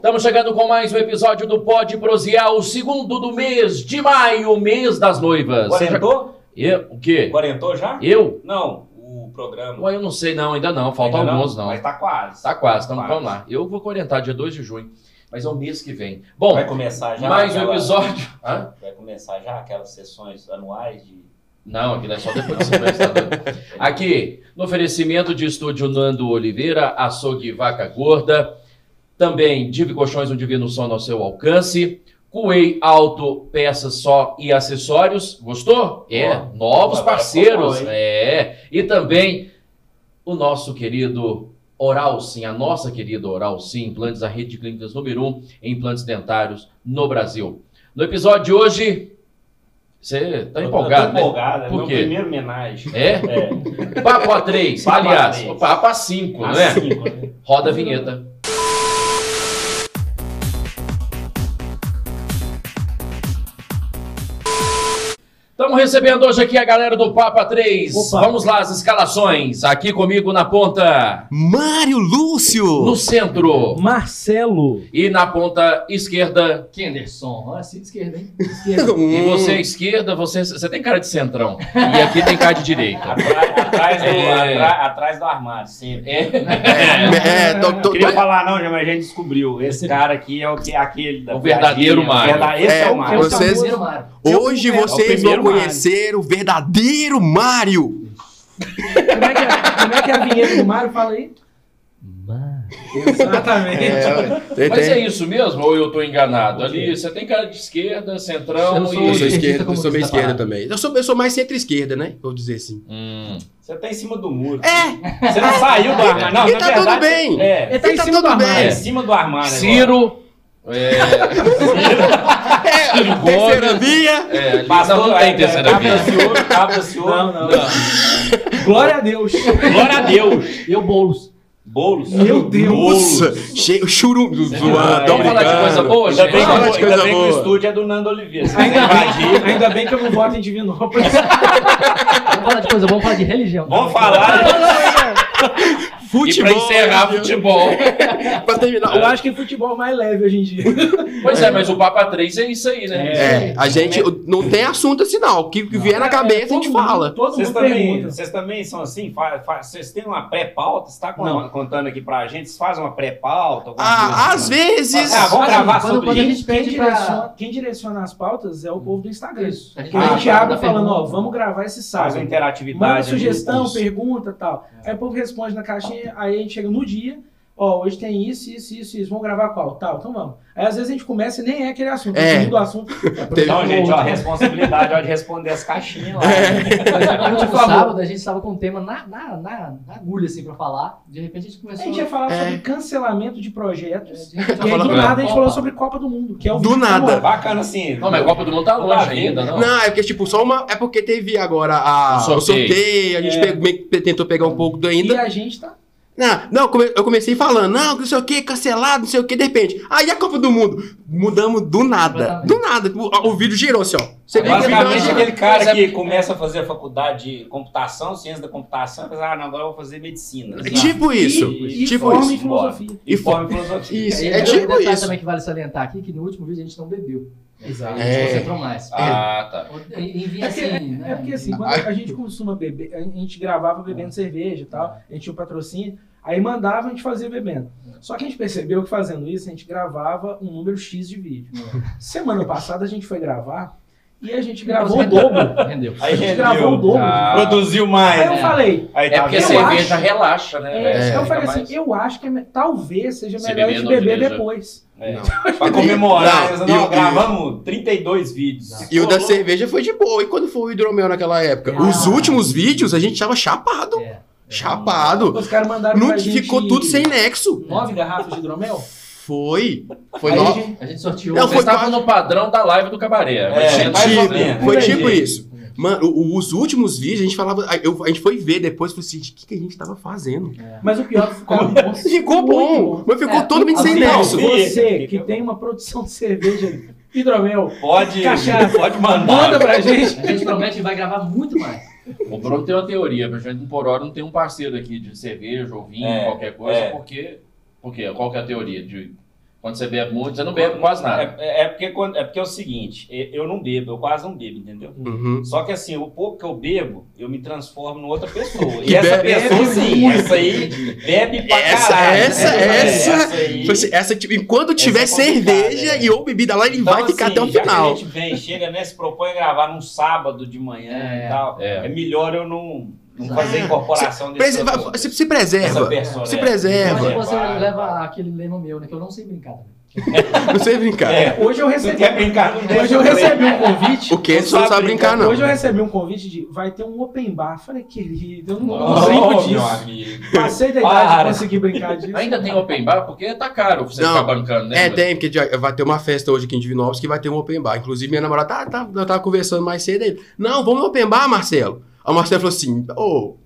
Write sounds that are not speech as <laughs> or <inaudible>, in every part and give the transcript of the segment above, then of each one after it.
Estamos chegando com mais um episódio do Pode Prosear, o segundo do mês de maio, mês das noivas. Quarentou? Eu, o quê? Quarentou já? Eu? Não, o programa. Ué, eu não sei não, ainda não, faltam alguns não. Mas tá quase. Tá quase, então vamos lá. Eu vou orientar dia 2 de junho, mas é o mês que vem. Bom, Vai começar já? mais um aquela- episódio. <laughs> Hã? Vai começar já aquelas sessões anuais de. Não, aquilo é só depois do semestre. tá? Aqui, no oferecimento de estúdio Nando Oliveira, açougue Vaca Gorda, também Divi Colchões, um divino sono ao seu alcance, Cuei Auto, peças só e acessórios, gostou? É, Ó, novos parceiros, bom, é, e também o nosso querido Oral Sim, a nossa querida Oral Sim, implantes, a rede de clínicas número um em implantes dentários no Brasil. No episódio de hoje, você tá empolgado, né? empolgado, é Por meu quê? primeiro homenagem. É? É. Papo a 3, Papo a aliás, três. o Papo a 5, não Às é? cinco, né? Roda a vinheta. Estamos recebendo hoje aqui a galera do Papa 3. Opa. Vamos lá, as escalações. Aqui comigo na ponta, Mário Lúcio! no centro Marcelo. e na ponta esquerda. Kenderson, olha assim de esquerda, hein? Esquerda. <laughs> E você à esquerda, você, você tem cara de centrão. E aqui tem cara de direita. <laughs> Atrás, atrás do, É. atra- atrás do armário, sempre. É. É, tô- tô- Não queria falar não, já, mas a gente descobriu. Esse cara aqui é o que aquele da O verdadeiro Mário. Esse é, É, o Mário. você- Vocês- Primeiro Mário. Hoje É vocês primeiro vão conhecer o verdadeiro Mário! Como é, que é, como é que é a vinheta do Mário? Fala aí. Mário. Exatamente. tem- Mas é isso mesmo ou eu tô enganado? Ali você tem cara de esquerda, centrão Eu sou Eu sou e. esquerda, eu sou meio Como esquerda tá também. Eu sou, eu sou mais centro-esquerda, né? Vou dizer assim. Hum. Você tá em cima do muro. É! Você não saiu do armário. Não, E tá verdade, tudo bem. É. Ele tá E em tá cima tudo do bem. Tá em cima do armário. agora. Ciro. <laughs> É, É, Ciro terceira via! é, Pastor, não, não tem terceira via. ouro, cabra de ouro. Não, não. Glória a Deus. Glória a Deus. Eu, Boulos. Bolos. Meu Deus. Nossa! Cheio, churum, zoando, Vamos falar de coisa boa, Ainda bem, que, ainda coisa bem que o boa. estúdio é do Nando Oliveira. Ainda <laughs> bem, ainda bem que eu não voto em Divinópolis. Vamos falar de coisa, vamos falar de religião. Vamos falar. <laughs> E Futebol! pra encerrar, né? futebol. <laughs> Pra terminar. Eu acho que futebol é mais leve hoje em dia. Pois é, mas o Papa 3 é isso aí, né? É, a gente não tem assunto assim, não. O que que vier na cabeça, a gente mundo- fala. Todo Vocês mundo também, pergunta. vocês também são assim? Vocês têm uma pré-pauta? Você está Não. contando aqui pra gente? Vocês fazem uma pré-pauta? Ah, coisa às assim? vezes. Ah, vamos gravar quando- sobre quando a gente Quem pede pra... direciona, quem direciona as pautas é o povo do Instagram. Isso. A gente Que a gente faz abre a falando, ó, vamos gravar esse Faz uma sábado. interatividade. Manda sugestão, pergunta e tal. Aí o povo responde na caixinha, aí a gente chega no dia, ó, hoje tem isso, isso, isso, isso, vamos gravar qual? Tal, então vamos. Aí às vezes a gente começa e nem é aquele assunto, É. é. do assunto. Então, gente, ó, a responsabilidade ó, de responder as caixinhas lá. Exemplo, Por no sábado a gente tava com um tema na, na, na, na agulha, assim, pra falar. De repente a gente A começou... gente ia falar É. sobre cancelamento de projetos. a gente E aí, do nada, a gente Copa. falou sobre Copa do Mundo, que é o Do nada. famoso. Bacana assim. Não, mas a Copa do Mundo tá Não longe ainda, não. Não, é porque, tipo, só uma. É porque teve agora a, O o sorteio. sorteio, a gente É. pegou- tentou pegar um pouco do E ainda. a gente tá. Não, não, eu comecei falando, não, não sei o que, cancelado, não sei o que, de repente. Aí a Copa do Mundo. Mudamos do nada. Do nada. O, o vídeo girou assim, ó. Você vê que Basicamente, não- aquele cara é- que começa a fazer a faculdade de computação, ciência da computação, e pensa, ah, não, agora eu vou fazer medicina. É tipo isso. E, e tipo forma isso. filosofia. E forma filosofia. Isso, E é um tipo detalhe isso. também que vale salientar aqui, que no último vídeo a gente não bebeu. Exato. A gente É. concentrou mais. Ah, tá. Em vinha É porque, assim, né? é porque assim, quando a gente costuma beber, a gente gravava bebendo cerveja e tal, a gente tinha um patrocínio, aí mandava a gente fazia bebendo. Só que a gente percebeu que fazendo isso, a gente gravava um número X de vídeo. Semana passada a gente foi gravar e a gente gravou o Rendeu. dobro. Rendeu. Aí A gente gravou o rendeu. dobro. Ah. Produziu mais. Aí eu né? falei, Aí É tá porque a cerveja acho- relaxa, né? é, velho? eu falei mais- assim, eu acho que é me- talvez seja Se melhor a beber, gente beber depois. É. <laughs> Pra comemorar, Não, não, e e gravamos 32 vídeos. E o da cerveja foi de boa. E quando foi o hidromel naquela época? Ah. Os últimos vídeos a gente tava chapado. É. Chapado. Os caras mandaram Não pra gente ficou tudo sem nexo. nove garrafas de hidromel. Foi. Foi Aí a no... gente- A gente sorteou. Não, foi estavam no padrão da live do cabaré. É, Mas tinha mais ou tipo- menos. Foi tipo isso. Mano, o- os últimos vídeos a gente falava. a- eu- a gente foi ver depois e falou assim: o que, que a gente tava fazendo? Mas o pior é ficou bom. Ficou bom, mas ficou É, totalmente sem Assim, nexo. não, Você que tem uma produção de cerveja, hidromel, Pode, Cachaça. pode mandar. manda pra gente. A gente promete que vai gravar muito mais. O Bruno tem uma teoria, pra gente por hora não tem um parceiro aqui de cerveja ou vinho, É, qualquer coisa, é. porque. Porque qual que é a teoria? De Quando você bebe muito, você não bebe quase nada. É, é porque, quando- é porque é o seguinte, e- eu não bebo, eu quase não bebo, entendeu? Uhum. Só que assim, o pouco que eu bebo, eu me transformo em outra pessoa. <laughs> Que E essa bebe pessoa, sim, essa aí bebe pra Essa- caralho. essa- né? essa- aí, Tipo assim, essa, tipo, enquanto tiver Essa é cerveja é. e ou bebida lá, ele Então, vai ficar assim, até o já que final. a gente vem, chega, né, se propõe a gravar num sábado de manhã É. e tal, É. é, melhor eu não, não fazer incorporação desse Prese- se, se Essa preserva. pessoa, Se né? preserva. Mas você Vai, leva aquele lema meu, né? Que eu não sei brincar também. <laughs> Não sei brincar. É. Hoje eu recebi, quer brincar? Não hoje eu recebi um convite. O que? Não Só não sabe brincar, não. Hoje eu recebi um convite de vai ter um open bar. Falei, querido, eu não, não Oh, brinco meu disso. amigo. Passei da idade Para. de conseguir brincar disso. Ainda tem open bar porque tá caro você Não. ficar bancando, né? É, tem, porque vai ter uma festa hoje aqui em Divinópolis que vai ter um open bar. Inclusive, minha namorada tá, tá, eu tava conversando mais cedo aí. Não, vamos no open bar, Marcelo. Aí o Marcelo falou assim: Ô,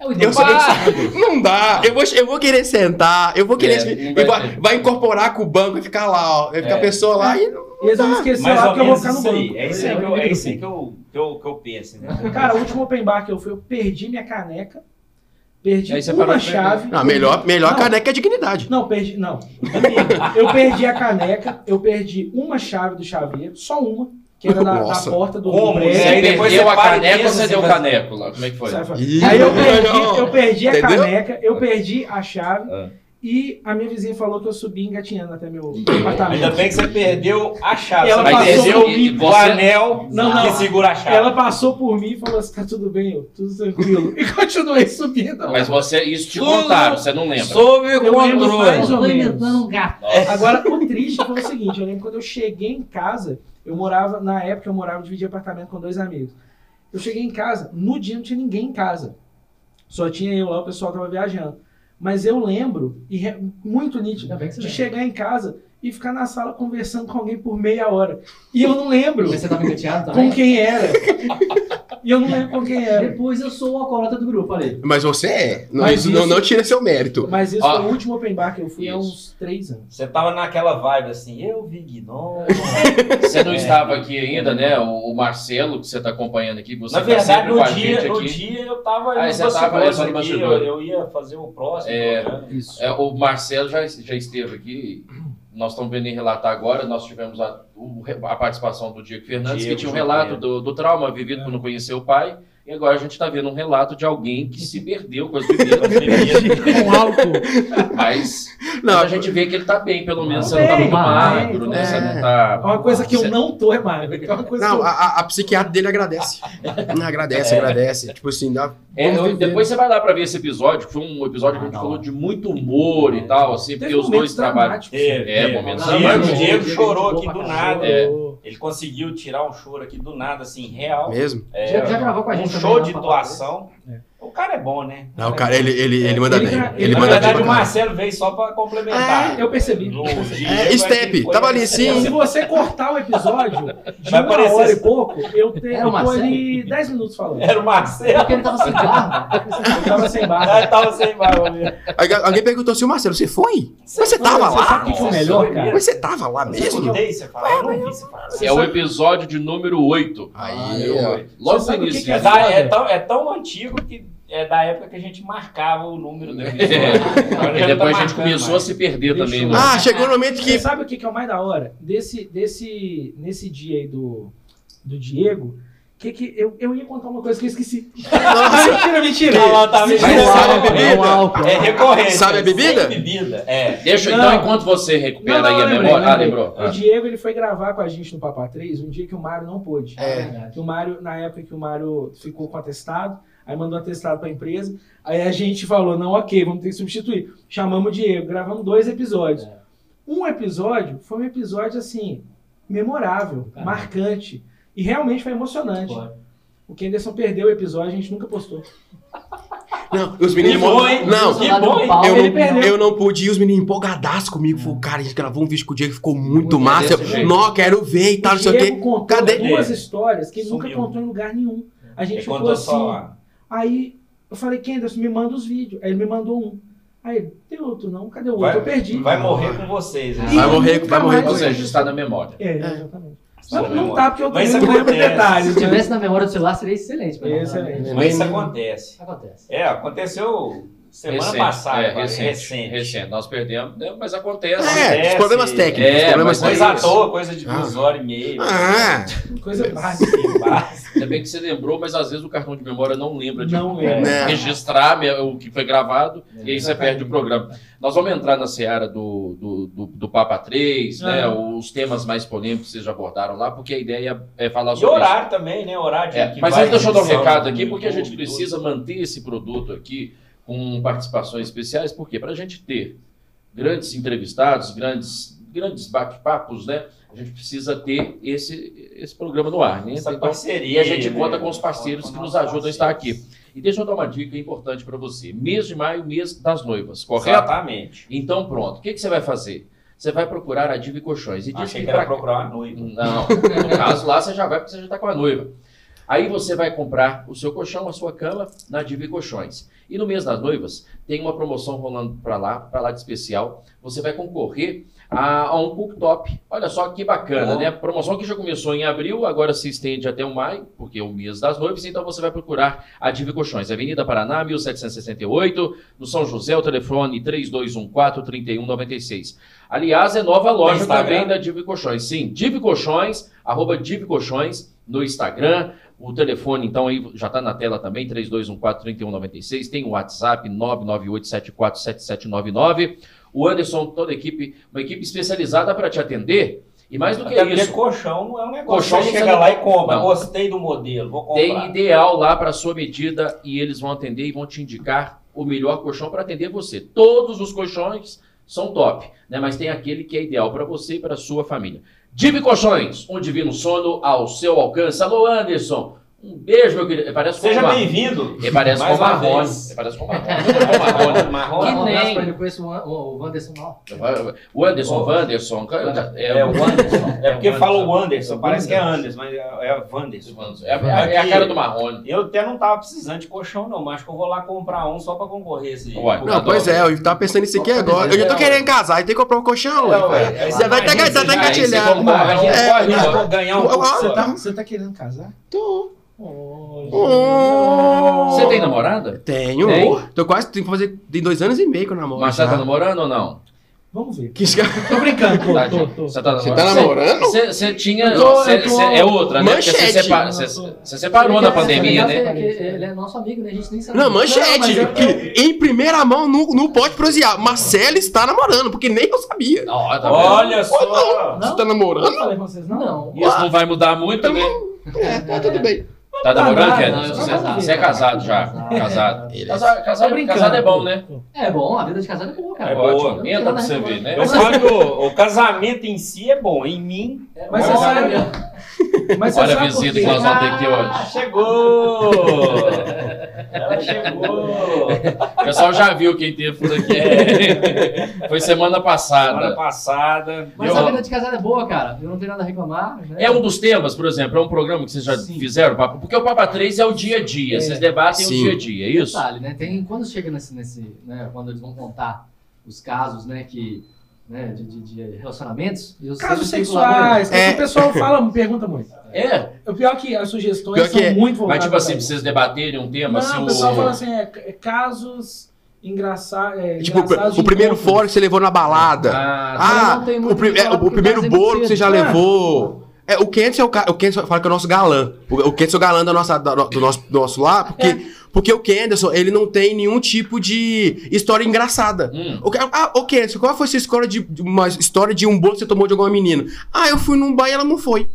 É o eu sou- não dá, eu vou, eu vou querer sentar, eu vou querer. É, vai vai, vai incorporar com o banco e ficar lá, ó. Vai ficar É. a pessoa lá e. E eles vão esquecer Mais lá que eu vou ficar no aí. banco. É isso aí que eu, é isso aí que eu, que eu, que eu penso. Né? Cara, o último open bar que eu fui, eu perdi minha caneca, perdi uma chave. Não, melhor, melhor Não. caneca é dignidade. Não, perdi. Não. Eu perdi a caneca, eu perdi uma chave do chaveiro, só uma, que era da Nossa. porta do Como? prédio. E Você aí depois perdeu você a caneca ou você assim, deu o mas- caneco lá? Como é que foi? Ih, Aí eu perdi, eu perdi a Entendeu? caneca, eu perdi a chave Ah. e a minha vizinha falou que eu subi engatinhando até meu Ainda apartamento. bem que você perdeu a chave. Ela você Mas passou esse, perdeu e o você, anel Não, não. que segura a chave. Ela passou por mim e falou assim: tá tudo bem, eu, tudo tranquilo. <laughs> E continuei subindo. mas você, isso te Tudo contaram, você não lembra. Sob Eu lembro mais Eu ou tô menos. um gato. Agora, o triste foi o seguinte: eu lembro quando eu cheguei em casa, eu morava, na época eu morava, dividia apartamento com dois amigos. Eu cheguei em casa, no dia não tinha ninguém em casa. Só tinha eu lá, o pessoal tava viajando. Mas eu lembro, e muito nítido, de lembra. chegar em casa e ficar na sala conversando com alguém por meia hora. E eu não lembro Você tava engateado com quem era. E eu não lembro com quem era. Depois eu sou o alcoólatra do grupo, falei. Mas você é. Não, Mas isso não, isso- não tira seu mérito. Mas isso Ó. foi o último open bar que eu fui há uns três anos. Você tava naquela vibe assim, eu vi Gnome. <laughs> Você não É. estava aqui ainda, né? O, o Marcelo, que você está acompanhando aqui, você Na tá verdade, sempre com no a dia, gente no aqui. dia eu tava Ah, nos você tava bastidores só no aqui, bastidor. eu, eu ia fazer o próximo. É. programa. Isso. É, o Marcelo já, já esteve aqui. Nós estamos vendo em relatar agora. Nós tivemos a, a participação do Diego Fernandes, Diego que tinha um relato do, do trauma vivido por não conhecer o pai. E agora a gente está vendo um relato de alguém que se perdeu com as bebidas. <laughs> Com álcool. Mas, Não, mas a gente vê que ele está bem, pelo menos. Você não está tá magro, né? é. Você não tá. Uma coisa que eu não tô é magro. É uma coisa Não, eu... a, a- psiquiatra dele agradece. <laughs> Agradece, É. agradece. Tipo assim, dá. É, eu- depois você vai lá para ver esse episódio, que foi um episódio que a gente Ah, falou de muito humor e tal, assim, porque os dois trabalham. É, teve. momentos o Diego, dramáticos. o Diego chorou aqui do nada. É. Ele conseguiu tirar um choro aqui do nada, assim, real. Mesmo? É, Já- já gravou com a gente Um também show de pra doação. É. O cara é bom, né? Não, o cara, ele, ele, ele manda Ele bem. Ele, ele- Na manda verdade, bem o. Marcelo veio só pra complementar. Eu percebi. O eu percebi. É, step, foi- tava ali sim. Se você cortar o episódio de Vai uma aparecer hora e pouco, eu, te, Era eu o tô ali 10 minutos falando. Era o Marcelo. Porque ele tava sem barba. Eu tava sem barba. Ah, tava sem barba mesmo. Alguém perguntou assim, Marcelo, você foi? Mas você tava Você lá? sabe o que é o melhor, cara? Mas você tava lá mesmo? você você. Você É o episódio de número 8. Aí. Logo Você no o início. É, é é tão, é tão antigo que é da época que a gente marcava o número do <laughs> episódio. É. E já depois tá a gente começou a mais. se perder também. né? Ah, chegou no momento Você que. sabe o que que é o mais da hora? Desse, desse, nesse dia aí do, do Diego, que que eu, eu ia contar uma coisa que eu esqueci. <laughs> mentira, mentira. Não, não, tá Mentira. Mas É o sabe a álcool, bebida? é o. É recorrente. Sabe a bebida? Sem bebida, é. Deixa, Não. então, enquanto você recupera Não, não, aí a lembrei, memória. Ah, lembrou. O Ah. Diego ele foi gravar com a gente no Papá 3 um dia que o Mário não pôde. É. Que o Mário, na época que o Mário ficou com atestado, aí mandou atestado pra empresa. Aí a gente falou: não, ok, vamos ter que substituir. Chamamos o Diego, gravamos dois episódios. É. Um episódio foi um episódio assim, memorável, Caramba. marcante. E realmente foi emocionante. Foi. O Kenderson perdeu o episódio, a gente nunca postou. <laughs> Não, os meninos. Que bom? Não, Que bom, hein? eu Ele não, perdeu. eu não pude ir, os meninos empolgadaços comigo. Falei, cara, a gente gravou um vídeo com o Diego, ficou muito Muito massa. Eu, não, quero ver e tal, não sei o quê. contou Cadê? duas histórias que ele Sumiu. nunca contou em lugar nenhum. A gente Ele ficou assim. só. Aí eu falei, Kenderson, me manda os vídeos. Aí ele me mandou um. Aí ele, tem outro não? Cadê o outro? Vai- eu perdi. Vai morrer com vocês. né? Vai morrer- vai morrer com seja, está na memória. É, exatamente. Só Mas não tá, porque eu também isso não lembro acontece. detalhes. Se né? tivesse na memória do celular, seria excelente. Excelente. contar. Mas isso acontece. Acontece. É, aconteceu Semana Recente, passada, é, recente, recente. recente. Nós perdemos, né, mas acontece. É, Acontece. os problemas técnicos. É, os problemas mas Coisa à toa, coisa de Ah. duas horas e meia. Ah, Coisa básica. Básico. Ainda bem que você lembrou, mas às vezes o cartão de memória não lembra de Não. É. registrar me- o que foi gravado e aí você Exatamente. perde o programa. Nós vamos entrar na seara do, do, do, do Papa 3, né? Ah. Os temas mais polêmicos que vocês já abordaram lá, porque a ideia é falar E sobre isso. horário também, né? Horário de É, que mas antes deixa eu dar um recado aqui, porque a gente precisa manter esse produto aqui com participações especiais, por quê? Para a gente ter grandes entrevistados, grandes, grandes bate-papos, né? A gente precisa ter esse, esse programa no ar, né? Essa Então, parceria. e a gente né? conta com os parceiros que nos ajudam a estar aqui. E deixa eu dar uma dica importante para você. Mês de maio, mês das noivas, correto? Exatamente. Então pronto. O que, que você vai fazer? Você vai procurar a Diva e Colchões. E diz Achei que que era pra- procurar uma noiva. Não, no caso lá você já vai porque você já está com a noiva. Aí você vai comprar o seu colchão, a sua cama na Diva e Colchões. E no mês das noivas tem uma promoção rolando para lá, para lá de especial. Você vai concorrer a, a um cooktop. Olha só que bacana, Bom. né? Promoção que já começou em abril, agora se estende até o maio, porque é o mês das noivas. Então você vai procurar a Diva e Colchões, Avenida Paraná, 1768, no São José, o telefone 3214-3196. Aliás, é nova loja também da Diva e Colchões. Sim, Diva e Colchões, arroba Diva e Colchões no Instagram. O telefone, então, aí já está na tela também, 3214-3196. Tem o WhatsApp, 998747799. O Anderson, toda a equipe, uma equipe especializada para te atender. E mais do que Até porque isso, colchão não é um negócio. Colchão você chega lá e compra. Não. Gostei do modelo, vou comprar. tem ideal lá para sua medida e eles vão atender e vão te indicar o melhor colchão para atender você. Todos os colchões são top, né? Mas tem aquele que é ideal para você e para sua família. Divi Colchões, um divino sono ao seu alcance. Alô, Anderson. Um beijo, meu querido. Parece Seja bem-vindo. Ele parece com uma Marrone. Ele parece com <laughs> Marrone. Com Marrone. Marrom. Que Um abraço nem- pra ele, eu conheço o, An- o, o Wanderson mal. O Anderson, Oh. Wanderson. É o Anderson. É porque o fala o Anderson. Anderson. Parece que é Anderson, mas é é Wanderson. É, a- é a cara do Marrone. Eu até não tava precisando de colchão, não, mas acho que eu vou lá comprar um só pra concorrer esse. Não, pois é, eu tava pensando nisso aqui agora. Eu já tô querendo casar e tem que comprar um colchão, é, é, Já vai imagina, tá- tá você você é, é. vou ganhar um Você colchão. tá, você tá querendo casar? Tô. Oh, Oh. Você tem namorada? Tenho. Tem? Tô quase, tem que fazer, tem dois anos e meio que eu namoro. Mas você tá namorando ou não? Vamos ver. Que Tô brincando, tô, Tá, tô, tô. Você tá Você namorando? tá namorando? Você- Você tinha. Tô- você- eu tô- você- é outra, né? Você, Manchete. separa- você- você separou na pandemia, né? Ele, ele é nosso amigo, né? A gente nem sabe. Não, manchete. Não, eu- que em primeira mão não, não pode prosear. Marcelo está namorando, porque nem eu sabia. Tá? Olha só. Você tá Eu namorando? não falei com vocês, não? Não. Isso não vai mudar muito, né? É, tá tudo bem. Tá namorando, Não, Ken? não, eu sou Você, casado. você é casado já. Casado. Casado. Ele é- Casado, casado, brincando. casado é bom, né? É bom, a vida de casado é boa, cara. É Ótimo. boa. Entra pra você ver, né? Eu falo que o, o casamento em si é bom. Em mim. Mas você sabe. Mas Olha a visita que nós vamos ter aqui Ah, hoje. chegou! Ela chegou! O pessoal já viu quem teve por aqui. Foi semana Semana passada. passada. Mas Eu- a vida de casado é boa, cara. Eu não tenho nada a reclamar. Né? É um dos temas, por exemplo, é um programa que vocês já Sim. fizeram, Papo? porque o Papa 3 é o dia a dia, É. vocês debatem o Sim. dia a dia, é isso? Detalhe, né? Tem, quando chega nesse, nesse né, quando eles vão contar os casos, né, que, né, de, de- de relacionamentos, eu Casos sexuais, que É. o pessoal fala, me pergunta muito. É, O pior é que as sugestões Pior que são é. muito mas voltadas tipo assim, vocês debaterem um tema, Não, assim, o pessoal o... fala assim, é, é casos engraçados. É, Tipo, de o primeiro fora que você levou na balada. Ah, Ah, não tem o, pri- o que é, o primeiro bolo que você já cedo. levou. É, o Kenzo é o, o Kenzo fala que é o nosso galã. O, o é o galã da nossa, da- do, nosso, do nosso lá, porque, porque o Kenderson, ele não tem nenhum tipo de história engraçada. hum, O, ah, o Kenzo, qual foi a sua história de, de uma história de um bolo que você tomou de alguma menina? Ah, eu fui num bar e ela não foi.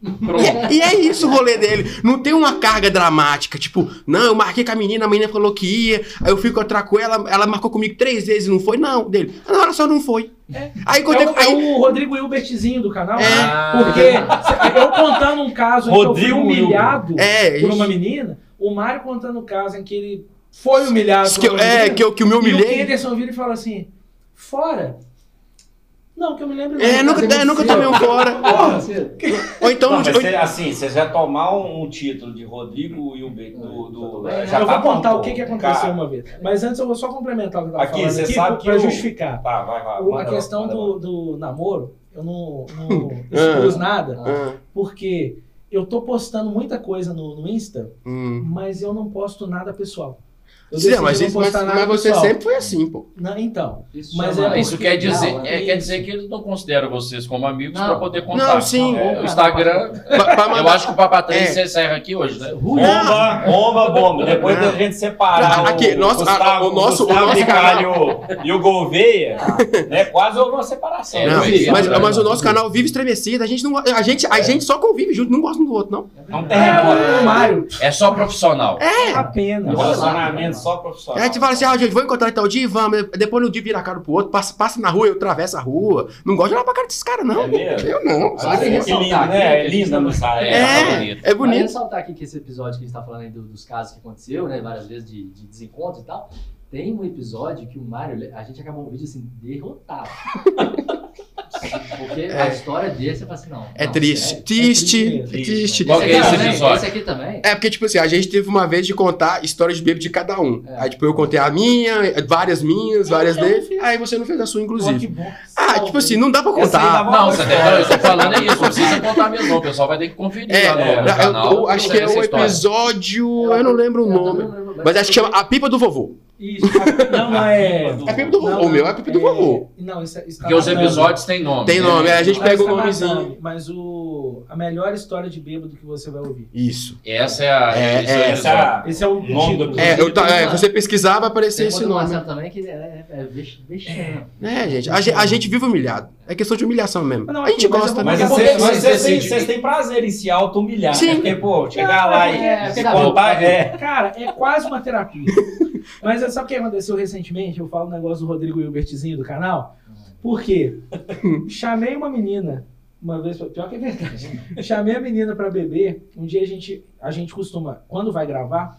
E, é- e é isso o rolê dele. Não tem uma carga dramática. Tipo, não, eu marquei com a menina, a menina falou que ia. Aí eu fui encontrar com ela, ela marcou comigo três vezes e não foi. Não, dele. Na hora só não foi. Aí É quando o, é aí, o Rodrigo Hilbertzinho do canal. É. Ah, Porque eu contando um caso em que eu fui Rodrigo humilhado É, por uma menina, o Mário contando um caso em que ele foi humilhado que eu, por uma é, menina, que eu, que eu me e o humilhei. Kenderson vira e fala assim, fora? Não, que eu me lembro É, nunca, é, nunca tomei um fora. <laughs> Porra, Ou então. Não, ou- assim, você já tomar um, título de Rodrigo Hilbert do. do Eu já eu tá vou contar o que, que aconteceu Cara, uma vez. Mas antes eu vou só complementar o que eu tava Aqui, falando você aqui sabe que pra o- justificar. Tá, vai, vai. O- a manda- questão do, do namoro, eu não, não <laughs> expus nada, Ah, porque eu tô postando muita coisa no, no Insta, hum. mas eu não posto nada pessoal. Eu Sim, mas, isso, mas, mas você pessoal. sempre foi assim, pô. Não, então. Isso Mas é Isso quer dizer, Não, é, é quer dizer que eles não consideram vocês como amigos para poder contar. Não, sim. É, o Instagram, Pa- pra eu acho que o Papa 3 É. você encerra aqui hoje, né? Bomba, bomba, bomba. Depois Não. da gente separar Não, aqui, o, nosso- Gustavo, a- o nosso- Gustavo o nosso Bicalho e o Gouveia, né, quase houve uma separação. É, mas, né? mas o nosso canal vive estremecido. A gente, não, a gente, a gente só convive junto, não gosta um do outro, não. É um É, terremoto. É só profissional. É. Apenas. Um relacionamento só profissional. A gente fala assim, ah, gente, vou encontrar tal dia, vamos. Depois no dia vira a cara pro outro, passa, passa na rua, eu atravesso a rua. Não gosto de olhar pra cara desses caras, não. É mesmo? Eu não. Ah, Sabe ressaltar lindo, aqui, né? que É a gente linda no. É, É, bonito. é bonito. ressaltar aqui que esse episódio que a gente tá falando aí do- dos casos que aconteceu, né, várias vezes de, de desencontros e tal, tem um episódio que o Mário, a gente acabou o vídeo assim, derrotado. <laughs> Porque a história dele, você fala assim, não. É não, triste. sério? Triste, É é triste triste. Qual que é esse episódio? Esse aqui também. É porque, tipo assim, a gente teve uma vez de contar histórias de bêbado de cada um. É. Aí, tipo, eu contei a minha, várias minhas, várias Eu não dele. Aí você não fez a sua, inclusive. bom. Ah, tipo assim, não dá pra contar. dava- Não, você tem, não, eu tô falando é isso, não precisa contar mesmo, não. O pessoal vai ter que conferir É, lá no, no é, eu- canal. eu acho que é o episódio. Eu não lembro o nome. não Mas acho que chama A Pipa do Vovô. Isso. Não, é. É a pipa do vovô. Não, O meu é pipa do vovô. Não, isso, é- isso tá Porque os matando. episódios têm nome. Tem né? nome, é, a gente pega o tá nomezinho. Mas o, a melhor história de bêbado que você vai ouvir. Isso. Essa é a. É, esse é, o Essa. Esse é o Nome do. É, eu ta- é, você pesquisar, vai aparecer Tem esse do nome. Marcelo também que é, é, é vex- vexame. É, gente. A, a gente vive humilhado. É questão de humilhação mesmo. Não, a gente mas gosta, né? Mas Mas vocês, vocês vocês vocês têm prazer em se auto-humilhar. Sim. né? Porque, pô, chegar Não, lá é, e contar, é. Cara, é quase uma terapia. <laughs> Mas sabe o que aconteceu recentemente? Eu falo um negócio do Rodrigo Hilbertzinho do canal. Por quê? Chamei uma menina, uma vez, pior que é verdade. Chamei a menina pra beber. Um dia a gente, a gente costuma, quando vai gravar,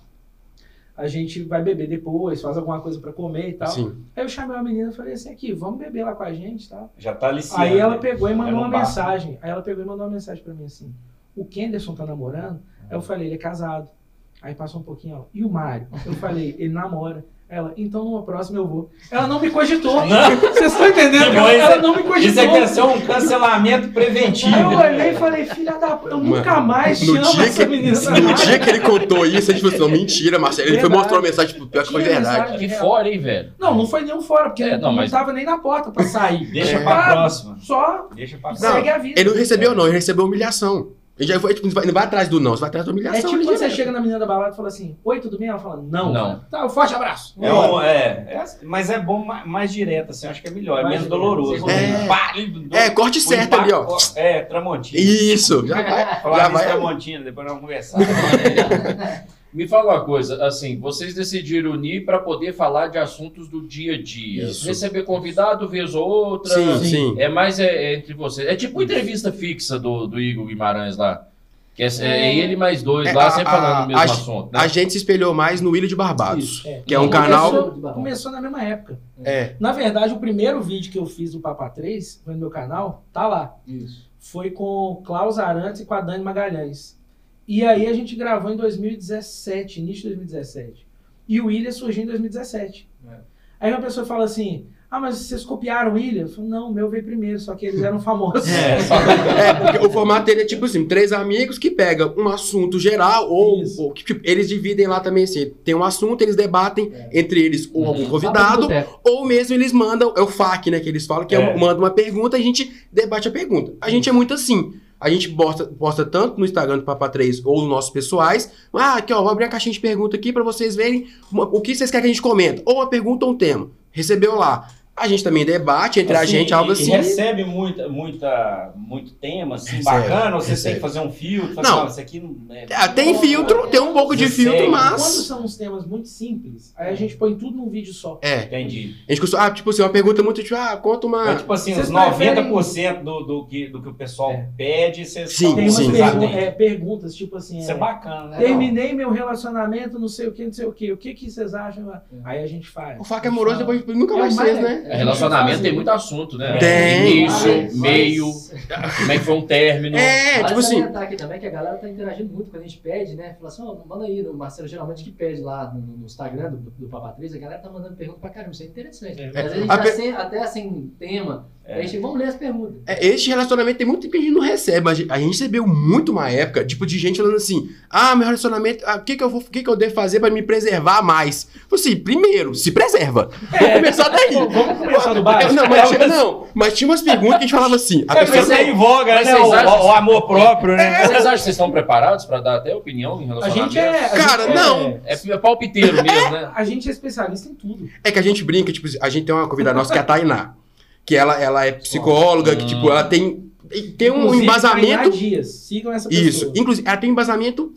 a gente vai beber depois, faz alguma coisa pra comer e tal. Sim. Aí eu chamei uma menina e falei assim: aqui, vamos beber lá com a gente tal. Já tá aliciando. Aí ela né? pegou e mandou um uma bar. mensagem. Aí ela pegou e mandou uma mensagem pra mim assim: O Kenderson tá namorando? Aí eu falei: Ele é casado. Aí passou um pouquinho, ó. E o Mário? Eu falei: Ele namora. Ela, então numa próxima eu vou. Ela não me cogitou. Não. Vocês estão entendendo? Ela não me cogitou. Isso aqui é ser um cancelamento preventivo. Aí eu olhei e falei: Filha da. p- Eu nunca mais no chamo dia essa que- menina. No dia que ele contou isso, a gente falou assim, não, mentira, Marcelo. Ele foi Verdade. mostrar uma mensagem, tipo, pior que foi verdade. mensagem. Que fora, hein, velho? Não, não foi nenhum fora, porque É, não, não, mas- tava nem na porta pra sair. Deixa É. pra próxima. Só Deixa pra Não, próxima. segue a vida. Ele não recebeu, não, ele recebeu humilhação. Ele já foi, tipo, não vai, atrás do não, você vai atrás da É humilhação. tipo ali quando você chega na menina da balada e fala assim, oi, tudo bem? Ela fala, não. Não. Tá, um forte abraço. É, um, é, é, mas é bom mais, mais direto, assim, eu acho que é melhor, é menos direto. doloroso. É. Pá, É, corte certo ali, ó. É, Tramontina. Isso, já vai. Falar Já vai. Tramontina, depois nós vamos conversar. <laughs> Me fala uma coisa, assim, vocês decidiram unir para poder falar de assuntos do dia a dia. Isso. Receber convidado vez ou outra. Sim, sim. É mais é, é entre vocês. É tipo uma entrevista fixa do, do Igor Guimarães lá. Que é, é ele mais dois É, lá, a- sempre a- falando do mesmo a- assunto. Né? A gente se espelhou mais no Ilha de Barbados, Isso, é. que é um Começou- canal... Começou, começou na mesma época. É, Na verdade, o primeiro vídeo que eu fiz do Papa 3, foi no meu canal, tá lá. Isso. Foi com o Klaus Arantes e com a Dani Magalhães. E aí a gente gravou em 2017, início de 2017. E o William surgiu em 2017. É. Aí uma pessoa fala assim, ah, mas vocês copiaram o William? Eu falo, não, o meu veio primeiro, só que eles eram famosos. É, só <laughs> É, porque o formato dele é tipo assim, três amigos que pegam um assunto geral, ou, ou que, tipo, eles dividem lá também assim, tem um assunto, eles debatem É. entre eles ou algum Uhum. convidado, ou mesmo eles mandam, é o FAQ, né, que eles falam, que é. É. manda uma pergunta e a gente debate a pergunta. A gente é muito assim. A gente posta, posta tanto no Instagram do Papa 3 ou nos nossos pessoais. Ah, aqui ó, vou abrir a caixinha de pergunta aqui pra vocês verem o que vocês querem que a gente comente. Ou uma pergunta ou um tema. Recebeu lá. A gente também debate entre a Assim, gente, algo assim. E recebe muita, muita, muito tema, assim, Recebe, bacana, ou você recebe. tem que fazer um filtro, falar Não. assim, "Ó, isso aqui não é... Ah, tem filtro, tem um pouco de filtro, segue. Quando mas. são uns temas muito simples, aí a gente põe tudo num vídeo só. É. Entendi. A gente costuma. Ah, tipo assim, uma pergunta muito tipo, ah, conta É uma. tipo assim, Vocês os preferem- 90% do, do, que, do que o pessoal É. pede, vocês Sim, Tem umas sim. pergu- é, perguntas, tipo assim, Isso é é, bacana, né? terminei meu relacionamento, não sei o que, não sei o que, o que, que vocês acham? Aí a gente faz. O faca amoroso depois nunca mais É, fez, né? É, relacionamento tem muito assunto, né? Tem. Início, Mas- meio, mas- como é que foi um término. É, Vale tipo assim. aqui também que a galera tá interagindo muito quando a gente pede, né? Fala assim, ó, manda aí, o Marcelo geralmente que pede lá no, no Instagram do, do Papatriz, a galera tá mandando pergunta pra caramba, isso é interessante. É. Às vezes a gente A tá pe- sem, até sem tema, a gente vamos ler as perguntas. É, Este relacionamento tem muito tempo que a gente não recebe, mas a gente recebeu muito uma época, tipo, de gente falando assim: ah, meu relacionamento, ah, o que, que, eu vou, o que, que eu devo fazer pra me preservar mais? Falei assim, primeiro, se preserva. Vamos começar daí. Vamos começar do baixo? Não, mas, tinha- não, mas tinha umas perguntas que a gente falava assim. A É, pessoa, mas é em voga, né? vocês O, acham- o amor próprio, né? Vocês acham que vocês estão preparados para dar até opinião em A relacionamento? gente é. a Cara, gente é- não. É, é palpiteiro mesmo, né? A gente é especialista em tudo. é que a gente brinca, tipo, a gente tem uma convidada nossa que é a Tainá. Que ela, ela é psicóloga, que, tipo, ela tem, tem um Inclusive, embasamento. Dias. Sigam essa pessoa. Isso. Inclusive, ela tem um embasamento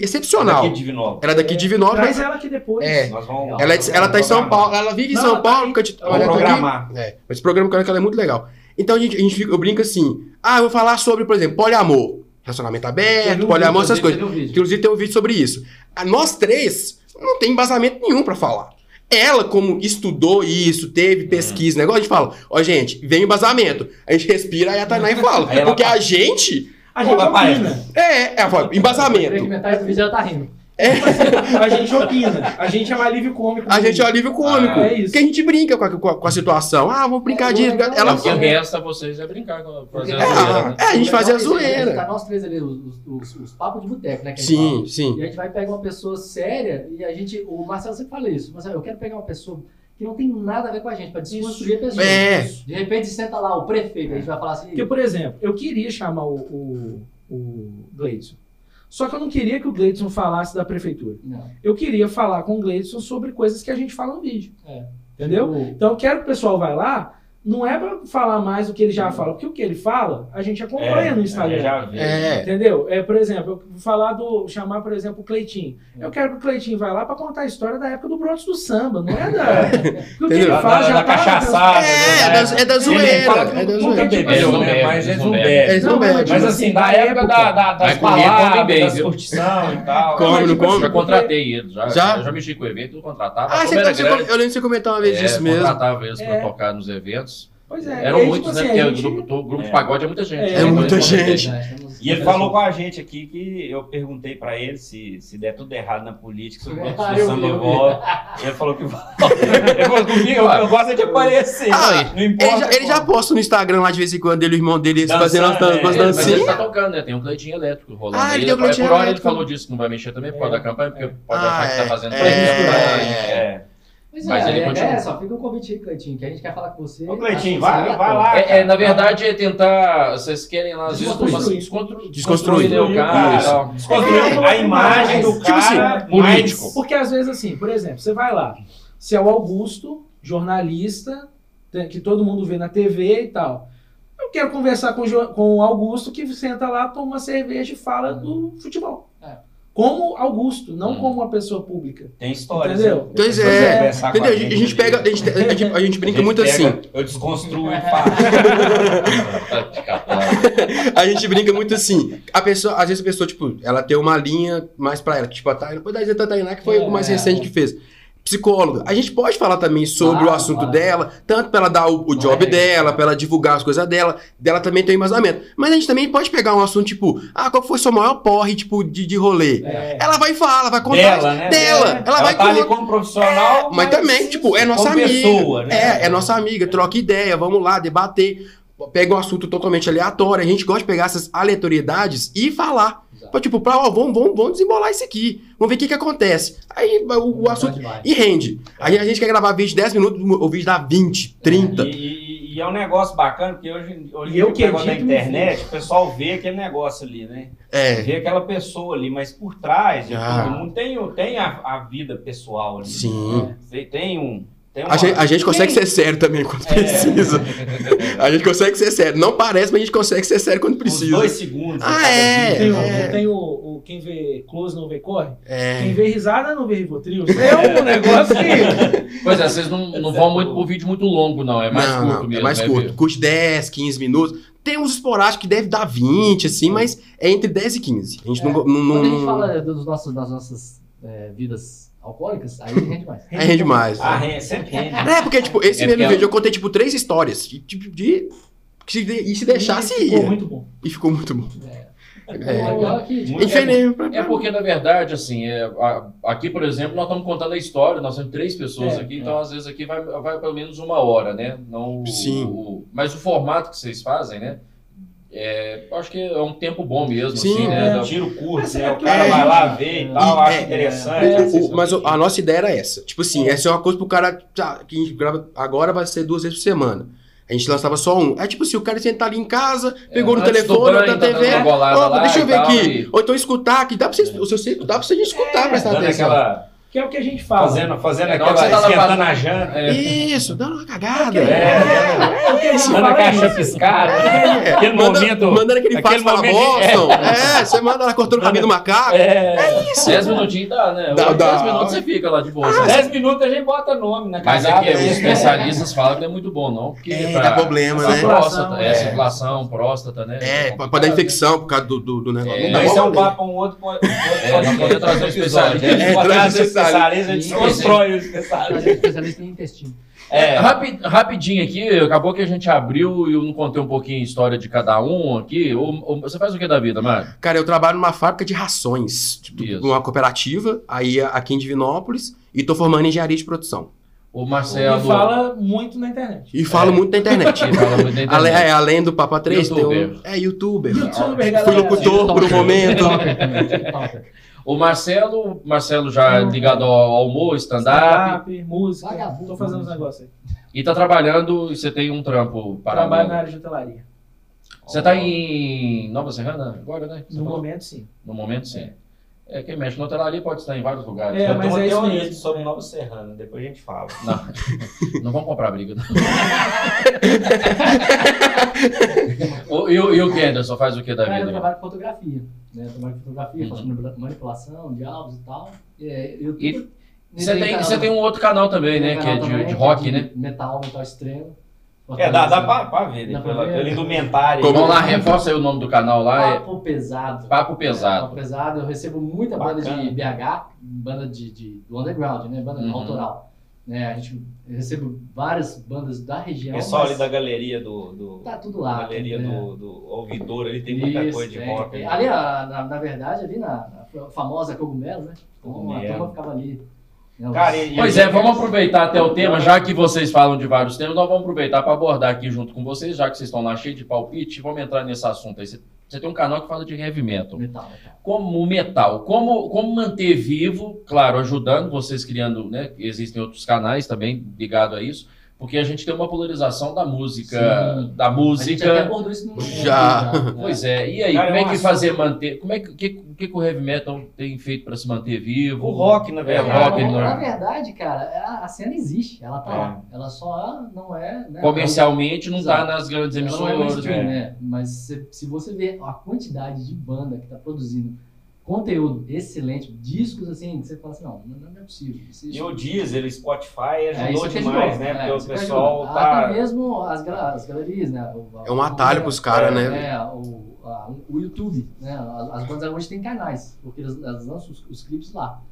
excepcional. Aqui de Divinópolis. Ela é daqui de Divinópolis. Traz ela aqui depois. É. Nós vamos. Ela, é ela tá em São Paulo, ela vive em Não, São ela tá Paulo, aí. fica de- Vamos olha, tá aqui. programar. É, esse programa que ela é muito legal. Então a gente, a gente fica- eu brinco assim: ah, eu vou falar sobre, por exemplo, poliamor. Relacionamento aberto, um poliamor, vídeo, essas coisas. um. Inclusive tem um vídeo sobre isso. Ah, Nós três não tem embasamento nenhum pra falar. Ela, como estudou isso, teve pesquisa, negócio, a gente fala, ó, gente, vem o embasamento. A gente respira, aí a Tainá e fala. Porque a gente. A gente papai. opina. É, ela fala, Vê que embasamento. metade do vídeo ela tá rindo. A gente opina. A gente é um alívio cômico. A gente é o alívio cômico. Ah, é isso. Porque a gente brinca com a, com a- com a situação. Ah, vamos brincar É, disso. Ela o que resta a vocês é brincar com fazer a É, zoeira, né? é, a gente fazia a é zoeira. Tá nós três ali, os, os, os papos de boteco, né? que a gente fala. Sim, sim. E a gente vai pegar uma pessoa séria e a gente. O Marcelo sempre fala isso. Marcelo, eu quero pegar uma pessoa que não tem nada a ver com a gente, pra desconstruir a pessoa. É. De repente senta lá o prefeito, a gente vai falar assim. Porque, por exemplo, eu queria chamar o, o, o Gleidson. Só que eu não queria que o Gleidson falasse da prefeitura. Não. Eu queria falar com o Gleidson sobre coisas que a gente fala no vídeo. É. Entendeu? Tipo, Então eu quero que o pessoal vai lá, não é pra falar mais do que ele já fala, porque o que ele fala, a gente acompanha no Instagram. já vi. É. Entendeu? É, por exemplo, eu vou falar do. chamar, por exemplo, o Cleitinho. Eu quero que o Cleitinho vá lá pra contar a história da época do Bronx do samba, não é da. <laughs> O que ele fala Da- já da tá- cachaçada. É, é da, é da zoeira. É da nunca zoeira. tipo bebeu, assim, né? não Mas eles bebe, não não bebem. Eles não Não, bebem. mas, tipo assim, assim, da da época da, da, das palavras, viu? curtição e tal. Come, mas, não tipo come? assim, Já contratei ele, já, Já? Eu já mexi com o evento, eu contratava. Ah, Como você, eu lembro de você comentar uma vez é, disso mesmo. contratava eles pra É. tocar nos eventos. Pois é. Eram aí, muitos, tipo né? assim, Porque a o gente- grupo, grupo de É. pagode é muita gente. É né? muita Muita gente. E ele falou com a gente aqui que eu perguntei pra ele se, se der tudo errado na política, se o Bloco Ah, do volta. Ele falou que. <laughs> Ele comigo, eu, eu gosto de aparecer. Ah, não importa. Ele já, ele já posta no Instagram lá de vez em quando, ele e o irmão dele Dançando, fazendo umas, né? umas É, ele tá tocando, né? Tem um cleitinho elétrico rolando. Ah, ele um Por hora ele falou disso não vai mexer também por causa É. da campanha, porque pode Ah, achar que é. tá fazendo É. pra ele, É. né? Mas, Mas é, ele é, continua. é, só fica o convite aí, Cleitinho, que a gente quer falar com você. Ô, Cleitinho, que vai, vai lá. É, é, na verdade, é tentar. Vocês querem lá, Desconstruir. Desconstruir. o cara. Isso. tal. Desconstruir a imagem do Tipo assim, cara político. mais- Porque às vezes, assim, por exemplo, você vai lá, você é o Augusto, jornalista, que todo mundo vê na TV e tal. Eu quero conversar com, com o Augusto, que senta lá, toma uma cerveja e fala do futebol. É. Como Augusto, não Hum. como uma pessoa pública. Tem história. Entendeu? Pois Depois é. você conversar com Entendeu? A gente, a gente pega, a gente, a gente, a gente brinca A gente muito pega, assim. Eu desconstruo e faço. <laughs> A gente brinca muito assim. A pessoa, às vezes a pessoa, tipo, ela tem uma linha mais pra ela. Tipo, a Tainá, pode dar a Tainá, que foi o mais É. recente que fez. Psicóloga. A gente pode falar também sobre o Claro, assunto claro. dela, tanto pra ela dar o, o job É. dela, pra ela divulgar as coisas dela, dela também tem um embasamento. Mas a gente também pode pegar um assunto, tipo, ah, qual foi seu maior porre, tipo, de, de rolê? É. Ela vai e fala, vai contar. Dela, né? Dela. Ela, Ela vai tá contar. como profissional, Mas também, tipo, é nossa amiga. pessoa, né? É, é nossa amiga, troca ideia, vamos lá, debater. Pega um assunto totalmente aleatório, a gente gosta de pegar essas aleatoriedades e falar. Pra, tipo, pra, ó, vamos, vamos, vamos desembolar isso aqui. Vamos ver o que que acontece. Aí o, o assunto. Demais. E rende. Aí a gente quer gravar vídeo de 10 minutos, o vídeo dá 20, 30. E, e- e é um negócio bacana, porque hoje, hoje eu que negócio da me internet, o pessoal vê aquele negócio ali, né? É, Vê aquela pessoa ali, mas por trás de Ah. todo mundo tem, o- tem a, a vida pessoal ali. sim. Tem, tem um. Tem A uma- gente, a gente consegue ser sério também quando É. precisa. <laughs> A gente consegue ser sério. Não parece, mas a gente consegue ser sério quando precisa. dois segundos. Ah, é. Tem, o, É. não tem o, o- Quem vê close não vê corre? Quem É. vê risada não vê rivotril. <laughs> É um negócio que. Pois é, vocês não, não vão muito pro vídeo muito longo, não. É mais não, curto não, mesmo. É mais né, curto. Vitor? Curte 10, 15 minutos. Tem uns esporádicos que deve dar 20, assim, mas é entre 10 e 15. A gente não. não, não- Quando a gente fala dos nossos, das nossas é, vidas alcoólicas, aí rende mais. Aí <laughs> rende mais. Ah, rende, sempre rende. É, porque, tipo, esse É mesmo porque- vídeo eu contei, tipo, três histórias. De, tipo, de. que se de- E se deixasse, Ficou ia. muito bom. E ficou muito bom. É. É. O é que, tipo, Infelizmente. É porque, na verdade, assim, é, a- aqui, por exemplo, nós estamos contando a história, nós temos três pessoas É, aqui, então às vezes aqui vai, vai pelo menos uma hora, né? Não o- Sim. o- mas o formato que vocês fazem, né? É, eu acho que é um tempo bom mesmo, Sim, assim, é. né? Da- tiro curto, Mas né? é O cara é, vai lá ver e tal, e- acha é, interessante. é, O- mas um o- a nossa ideia era essa. Tipo assim, essa é uma coisa pro cara. tá, que a gente grava agora vai ser duas vezes por semana. A gente lançava só um. É tipo assim, o cara sentar ali em casa, pegou no telefone, banho, na tá TV. bolada Ó, deixa eu ver tal, aqui. e- Ou então escutar, que dá pra você. O seu ciclo dá pra você escutar, É, prestar atenção. aquela. Que é o que a gente fala. Fazendo, fazendo É, na aquela. tá esquentando fazendo- a janta. É, Isso, dando uma cagada. É, É o que a gente Dando a caixa isso. piscada. É, Aquele manda- momento. Mandando aquele passo para Boston. É, você manda ela cortando o caminho do macaco. É. Dez minutinhos dá, né? Dá, Dez dá. minutos você fica lá de boa. Dez sabe? minutos a gente bota nome na Mas cagada. aqui, os né? especialistas falam que não é muito bom, não. Porque É, dá problema, né? Próstata, é, É. circulação, próstata, né? É, pode dar infecção por causa do, negócio. É, Isso é um papo um outro. É, não poder trazer um especialista. É, É, trazer os especialistas, a gente Sim, constrói os Fazer especialistas. especialista em intestino. É. Rapi- rapidinho aqui, acabou que a gente abriu e eu não contei um pouquinho a história de cada um aqui. Ou- ou- você faz o que da vida, Mário? Cara, eu trabalho numa fábrica de rações, tipo, Isso. numa cooperativa, aí aqui em Divinópolis, e tô formando em engenharia de produção. O Marcelo. E fala muito na internet. E falo É. muito na internet. <laughs> Fala muito na internet. Ale- é, além do Papa 3, tem Youtuber. um, é youtuber. Youtuber, Fui galera. locutor por um momento. O Marcelo, Marcelo já Não. ligado ao, ao humor, stand-up, Stand-up, música. Vagabundo. Tô fazendo os negócios aí. e tá trabalhando, e você tem um trampo Trabalho na área de hotelaria. Você tá em Nova Serrana agora, né? Você No falou? momento, sim. No momento, sim. É, quem mexe na hotelaria pode estar em vários lugares. É, Eu mas tenho uma é isso teoria sobre Nova Serrana, depois a gente fala. <laughs> Não, não vamos comprar briga. <laughs> <laughs> e, o- e o Kenderson faz o que da Cara, eu vida? trabalho com fotografia. Né? Trabalho fotografia, Uhum. faço manipula- manipulação de áudios e tal. É, eu E Você tem, você tem um outro canal também, né? Que é de, de rock, né? Metal, metal extremo. É, dá, dá pra, pra ver, né? Dá pra Pela, ver. pela indumentária. Vamos lá, reforça aí o nome do canal lá. É Papo pesado. Papo Pesado. Papo pesado. Eu recebo muita banda Bacana. de BH, banda de, de- do underground, né? Banda Uhum. autoral. Né? A gente eu recebo várias bandas da região. Pessoal mas ali da galeria do. do Tá tudo lá. galeria né? do, do ouvidor ali, tem muita Isso, coisa de tem, rock. tem. né? Ali, a- na, na verdade, ali na, na famosa Cogumelo, né? Então, a Cogumelo. turma ficava ali. né, Cara, e- Pois é, vamos aproveitar até o tema, já que vocês falam de vários temas, nós vamos aproveitar para abordar aqui junto com vocês, já que vocês estão lá cheios de palpite, vamos entrar nesse assunto aí. Você, você tem um canal que fala de heavy metal. Metal, metal. Como metal, como, como manter vivo, claro, ajudando vocês criando, né? Existem outros canais também ligados a isso, porque a gente tem uma polarização da música, Sim. da A gente até música. abordou isso no Já. né? <laughs> Pois é, e aí, Cara, como é é que fazer manter, como é que, o que, o que que o heavy metal tem feito para se manter vivo? O rock, na É, verdade. rock, na, não é? na verdade, cara, a, a cena existe, ela tá É. lá. Ela só não é. Né, Comercialmente não está nas grandes ela não é emissoras. mainstream, é. né? Mas se, se você vê a quantidade de banda que tá produzindo conteúdo excelente, discos assim, que você fala assim, não, não, não é possível. Isso- E o Deezer, o Spotify é, ajudou que demais, ajudou, né? é, Porque o pessoal ajuda. tá. Até mesmo as, as galerias, né? O- É um atalho pros caras, né? É, o, a- o YouTube, né? As, as bandas hoje têm canais, porque elas, elas lançam os, os clipes lá.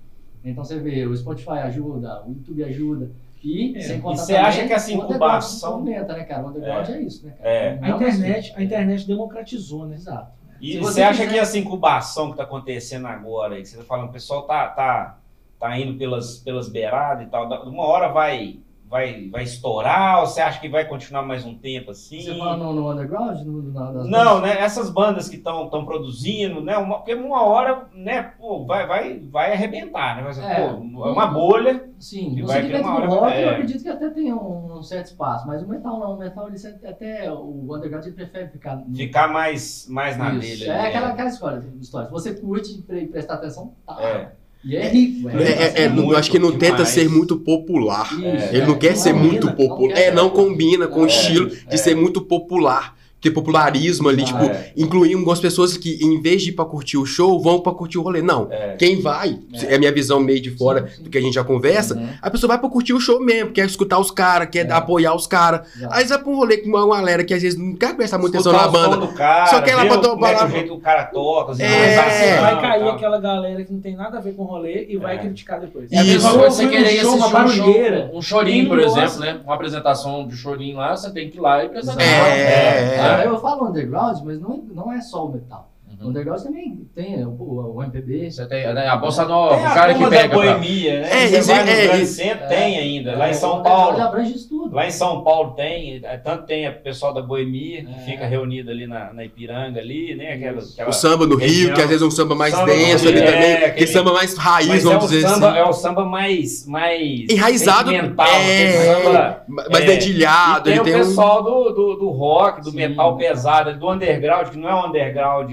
Então você vê, o Spotify ajuda, o YouTube ajuda. E É, sem e contar você acha que essa o underground incubação- movimenta, né, cara? O underground é, isso, né, cara? É. A internet, a internet democratizou, né? Exato. E você, você acha quiser- que essa incubação que está acontecendo agora, que você está falando, o pessoal tá, tá, tá indo pelas, pelas beiradas e tal, uma hora vai, vai, vai estourar, ou você acha que vai continuar mais um tempo assim? Você fala no, no underground? No, no, Não, né? Essas bandas que estão produzindo, né? Uma, porque uma hora, né, pô, vai, vai, vai arrebentar, né? É. pô, é uma bolha. Sim, que vai segmento uma do hora- rock é. eu acredito que até tem um, um certo espaço, mas o metal não. O metal, ele sempre- até o underground ele prefere ficar... Ficar mais, mais na Isso, dele. É ali, aquela, né? aquela história, história. Se você curte e pre- prestar atenção, tá. É. E é rico, É, é, é, muito eu acho que não tenta demais. ser muito popular. Isso, É. Ele não quer ser combina, muito popular. É, não combina com o É, estilo de é. ser muito popular. Ter popularismo ali, Ah, tipo, é. incluir algumas pessoas que, em vez de ir pra curtir o show, vão pra curtir o rolê. Não. É. Quem vai, é a minha visão meio de fora Sim, sim. do que a gente já conversa, Uhum. a pessoa vai pra curtir o show mesmo, quer escutar os caras, quer É. apoiar os caras. Aí vai pra um rolê com uma galera que às vezes não quer prestar muita atenção na banda. do cara, Só lá ver pra o- tomar é que lá- o jeito que o cara toca, as É. improvisações Vai e cair aquela galera que não tem nada a ver com o rolê e vai É. criticar depois. É a mesma Isso. coisa você um querer ir show, uma um, barulheira. show, um chorinho, por exemplo, né? Uma apresentação de chorinho lá, você tem que ir lá e prestar Exato. É, Eu falo underground, mas não, não é só o metal. O Uhum. underground também tem o, o, o MPB. Você tem né, a bossa nova, o a cara que pega. da pra- boemia, né? É, Você isso vai no é- grande é- centro, é. tem ainda. Lá em O São underground Paulo, abrange isso tudo. Lá em São Paulo tem, é, tanto tem o pessoal da Boemia, que É. fica reunido ali na, na Ipiranga ali, né? Aquela, aquela- O samba no Rio, que às vezes é um samba mais Samba denso ali é, também, que aquele- samba mais raiz, Mas é vamos dizer samba, assim. é o samba mais, mais Enraizado, é. samba... Mais é, dedilhado, tem ele o tem um... pessoal do, do, do rock, do Sim. metal pesado, do underground, que não é um underground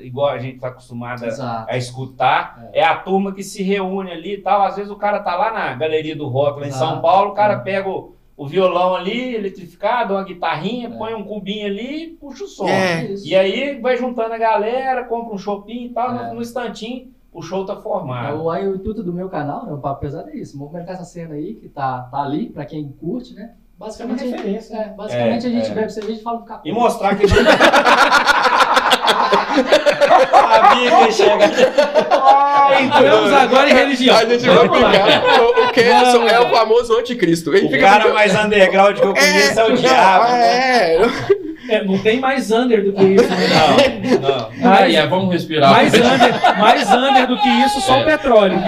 igual a gente está acostumado a, a escutar. É. a turma que se reúne ali e tal. Às vezes o cara tá lá na galeria do rock, lá em Exato. São Paulo, o cara É. pega o, o violão ali, eletrificado, uma guitarrinha, É. põe um cubinho ali e puxa o som. É. E aí vai juntando a galera, compra um shopping e tal, É. no, no instantinho o show tá formado. O, aí o intuito do meu canal, né, o Papo Pesado é isso, movimentar essa cena aí que tá, tá ali, pra quem curte, né? É uma Basicamente, referência. é, basicamente É, a gente é. bebe cerveja e fala do capô. E mostrar que. Sabia <laughs> que ia chegar. Entramos agora em religião. A gente vai pegar <laughs> o, o que é, só- é o famoso anticristo. Ele O cara mais underground que eu conheço é, o <laughs> não, diabo. né? É, É, não tem mais under do que isso, né? Não, não. <laughs> Aí, é, vamos respirar. Mais under, mais under do que isso, só É. o petróleo.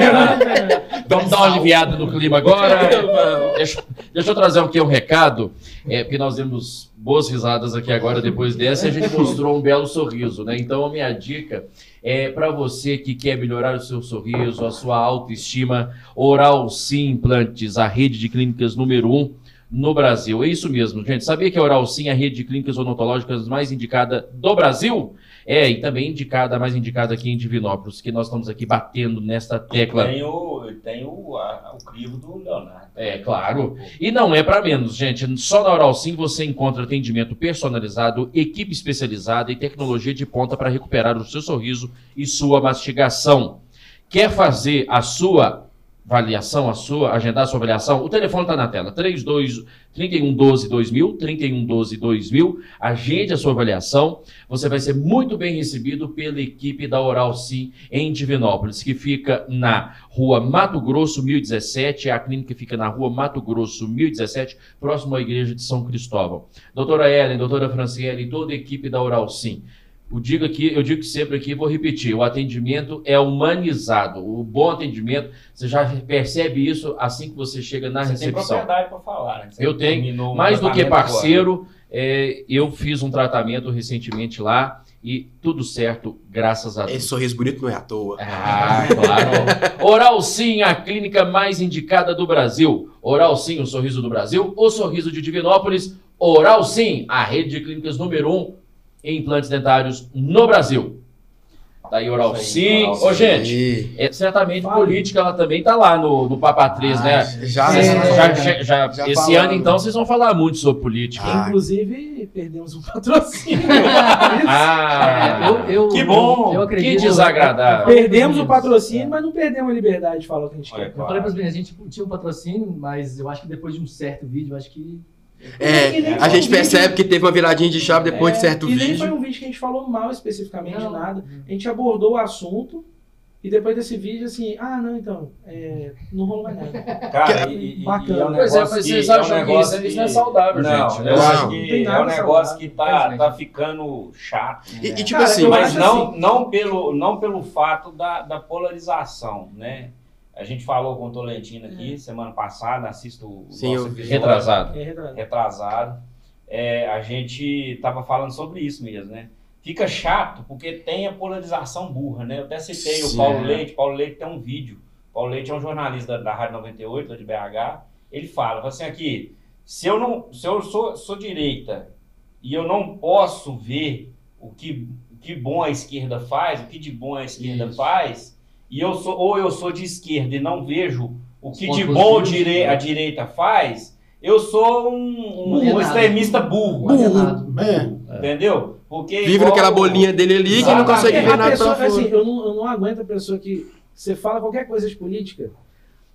Vamos dar uma aliviada no clima agora. <laughs> deixa, deixa eu trazer aqui um recado, é, porque nós demos boas risadas aqui agora depois dessa e a gente mostrou um belo sorriso, né? Então a minha dica é para você que quer melhorar o seu sorriso, a sua autoestima, Oral Sim Implantes, a rede de clínicas número um no Brasil. É isso mesmo, gente. Sabia que a Oral Sim é a rede de clínicas odontológicas mais indicada do Brasil? É, e também indicada, mais indicada aqui em Divinópolis, que nós estamos aqui batendo nesta tecla. Tem o, tem o, a- o crivo do Leonardo. É, claro. E não é para menos, gente. Só na Oral Sim você encontra atendimento personalizado, equipe especializada e tecnologia de ponta para recuperar o seu sorriso e sua mastigação. Quer fazer a sua avaliação, a sua, agendar a sua avaliação? O telefone está na tela. 32 3112 2000, 3112 2000. Agende a sua avaliação. Você vai ser muito bem recebido pela equipe da Oral Sim em Divinópolis, que fica na Rua Mato Grosso 1017. A clínica fica na Rua Mato Grosso 1017, próximo à Igreja de São Cristóvão. Doutora Ellen, doutora Franciele e toda a equipe da Oral Sim. Eu digo aqui, eu digo sempre aqui, vou repetir, o atendimento é humanizado. O bom atendimento, você já percebe isso assim que você chega na Você tem recepção. propriedade para falar, né? Você Eu tenho. Mais do que parceiro, é, eu fiz um tratamento recentemente lá e tudo certo, graças a Deus. Esse sorriso bonito não é à toa. Ah, claro. <laughs> Oral Sim, a clínica mais indicada do Brasil. Oral Sim, o sorriso do Brasil. O sorriso de Divinópolis. Oral Sim, a rede de clínicas número um em implantes dentários no Brasil. Tá aí Oral Sim. Oral Ô, Sim. gente, E- é, certamente Fala. política ela também tá lá no, no Papa 3, né? Já, Vocês É. já- já- já- Já esse falamos. ano, então, vocês vão falar muito sobre política. Ah. Inclusive, perdemos um patrocínio. <laughs> Ah, É, eu, eu, Que bom! Eu, eu acredito. Que desagradável. perdemos o patrocínio, é. mas não perdemos a liberdade de falar o que a gente Olha, quer. Eu falei para as meninas, a gente tinha um patrocínio, mas eu acho que depois de um certo vídeo, eu acho que. É, a gente percebe que teve uma viradinha de chave depois de certo e nem foi vídeo. um vídeo que a gente falou mal especificamente Não. nada. A gente abordou o assunto e depois desse vídeo, assim, ah, não, então, é, não rolou mais nada. Cara, e, e- Bacana. e é um Pois é, negócio mas que- vocês é um acham que negócio isso, isso não é saudável, Não, gente. eu né? Não. acho que é um negócio saudável, que tá, tá ficando chato. E, e tipo Cara, assim, Mas não, assim- não, pelo, não pelo fato da, da polarização, né? A gente falou com o Tolentino aqui semana passada, assisto o Sim, nosso eu- episódio Retrasado. É retrasado. retrasado. É, a gente tava falando sobre isso mesmo, né? Fica chato porque tem a polarização burra, né? Eu até citei o Sim. Paulo Leite. Paulo Leite tem um vídeo. Paulo Leite é um jornalista da, da Rádio 98, lá de BH. Ele fala, fala assim aqui, se eu não, se eu sou, sou direita e eu não posso ver o que, o que bom a esquerda faz, o que de bom a esquerda Isso. faz, e eu sou ou eu sou de esquerda e não vejo o que Os de bom dire- né? a direita faz, eu sou um, um- um extremista burro. Burro. É. Entendeu? Porque Vive igual- naquela bolinha dele ali que não consegue É, ver a nada pessoa, assim, eu não, eu não aguento a pessoa que você fala qualquer coisa de política,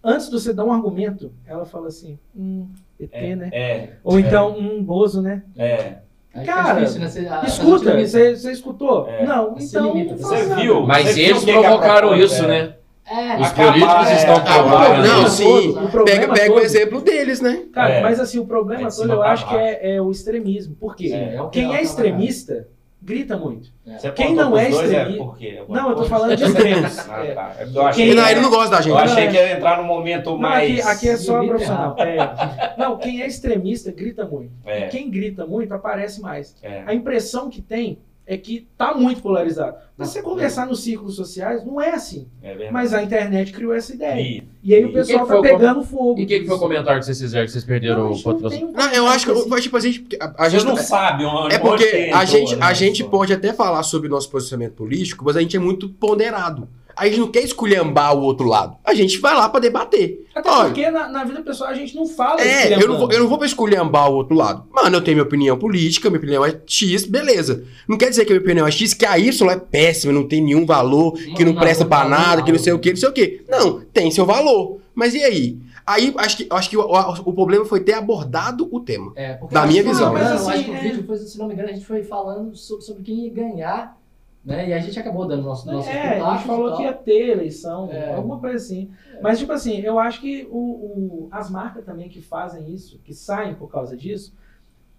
antes de você dar um argumento, ela fala assim, hum, ET, É, né? é, Ou então, um Bozo, né? é. Cara, né? A- Escuta, você, você escutou? É. Não, então limita, não você viu? Mas Você eles viu o provocaram isso, é? né? É, Os políticos é, estão acabar, provocando Não, sim. O Pega, pega o todo- exemplo deles, né? Cara, É. mas assim, o problema É todo eu pra acho que é, é o extremismo. Por quê? É, é o que Quem é tá extremista grita muito. Você Quem não é dois, extremi- por quê? Não, eu tô falando de extremos. <laughs> Ah, É. tá. É porque Eu achei, Quem não, é- ele não gosta da gente. eu achei Não, que ia entrar no momento Não, mais. aqui, aqui é só profissional. É. Não, quem é extremista grita muito. É. Quem grita muito aparece mais. É. A impressão que tem é que tá muito polarizado. Mas você conversar nos círculos sociais, não é assim. É verdade. Mas a internet criou essa ideia. E- E aí E o pessoal que tá foi o com- pegando fogo. E o que, que foi o comentário que vocês fizeram que vocês perderam Não, a o gente não patrocínio? um Não, eu acho que eu- tipo assim, a Você gente não sabe onde É porque a gente, né, a gente pode até falar sobre o nosso posicionamento político, mas a gente é muito ponderado. A gente não quer esculhambar o outro lado. A gente vai lá pra debater. Até Olha, porque na, na vida pessoal a gente não fala É, eu não, vou, eu não vou pra esculhambar o outro lado. Mano, eu tenho minha opinião política, minha opinião é X, beleza. Não quer dizer que a minha opinião é X, que a Y é péssima, não tem nenhum valor, que não, Não, presta não, nada, não, que não sei o que, não sei o que. Não, tem seu valor. Mas e aí? Aí acho que, acho que o, o- o problema foi ter abordado o tema. É, porque Da minha visão. se não me engano, Mas eu acho assim, que o é- vídeo foi, se não me engano, a gente foi falando so- sobre quem ia ganhar, né? E a gente acabou dando nosso, nosso É, a gente falou que ia ter eleição, É. alguma coisa assim. Mas, tipo assim, eu acho que o, o- as marcas também que fazem isso, que saem por causa disso,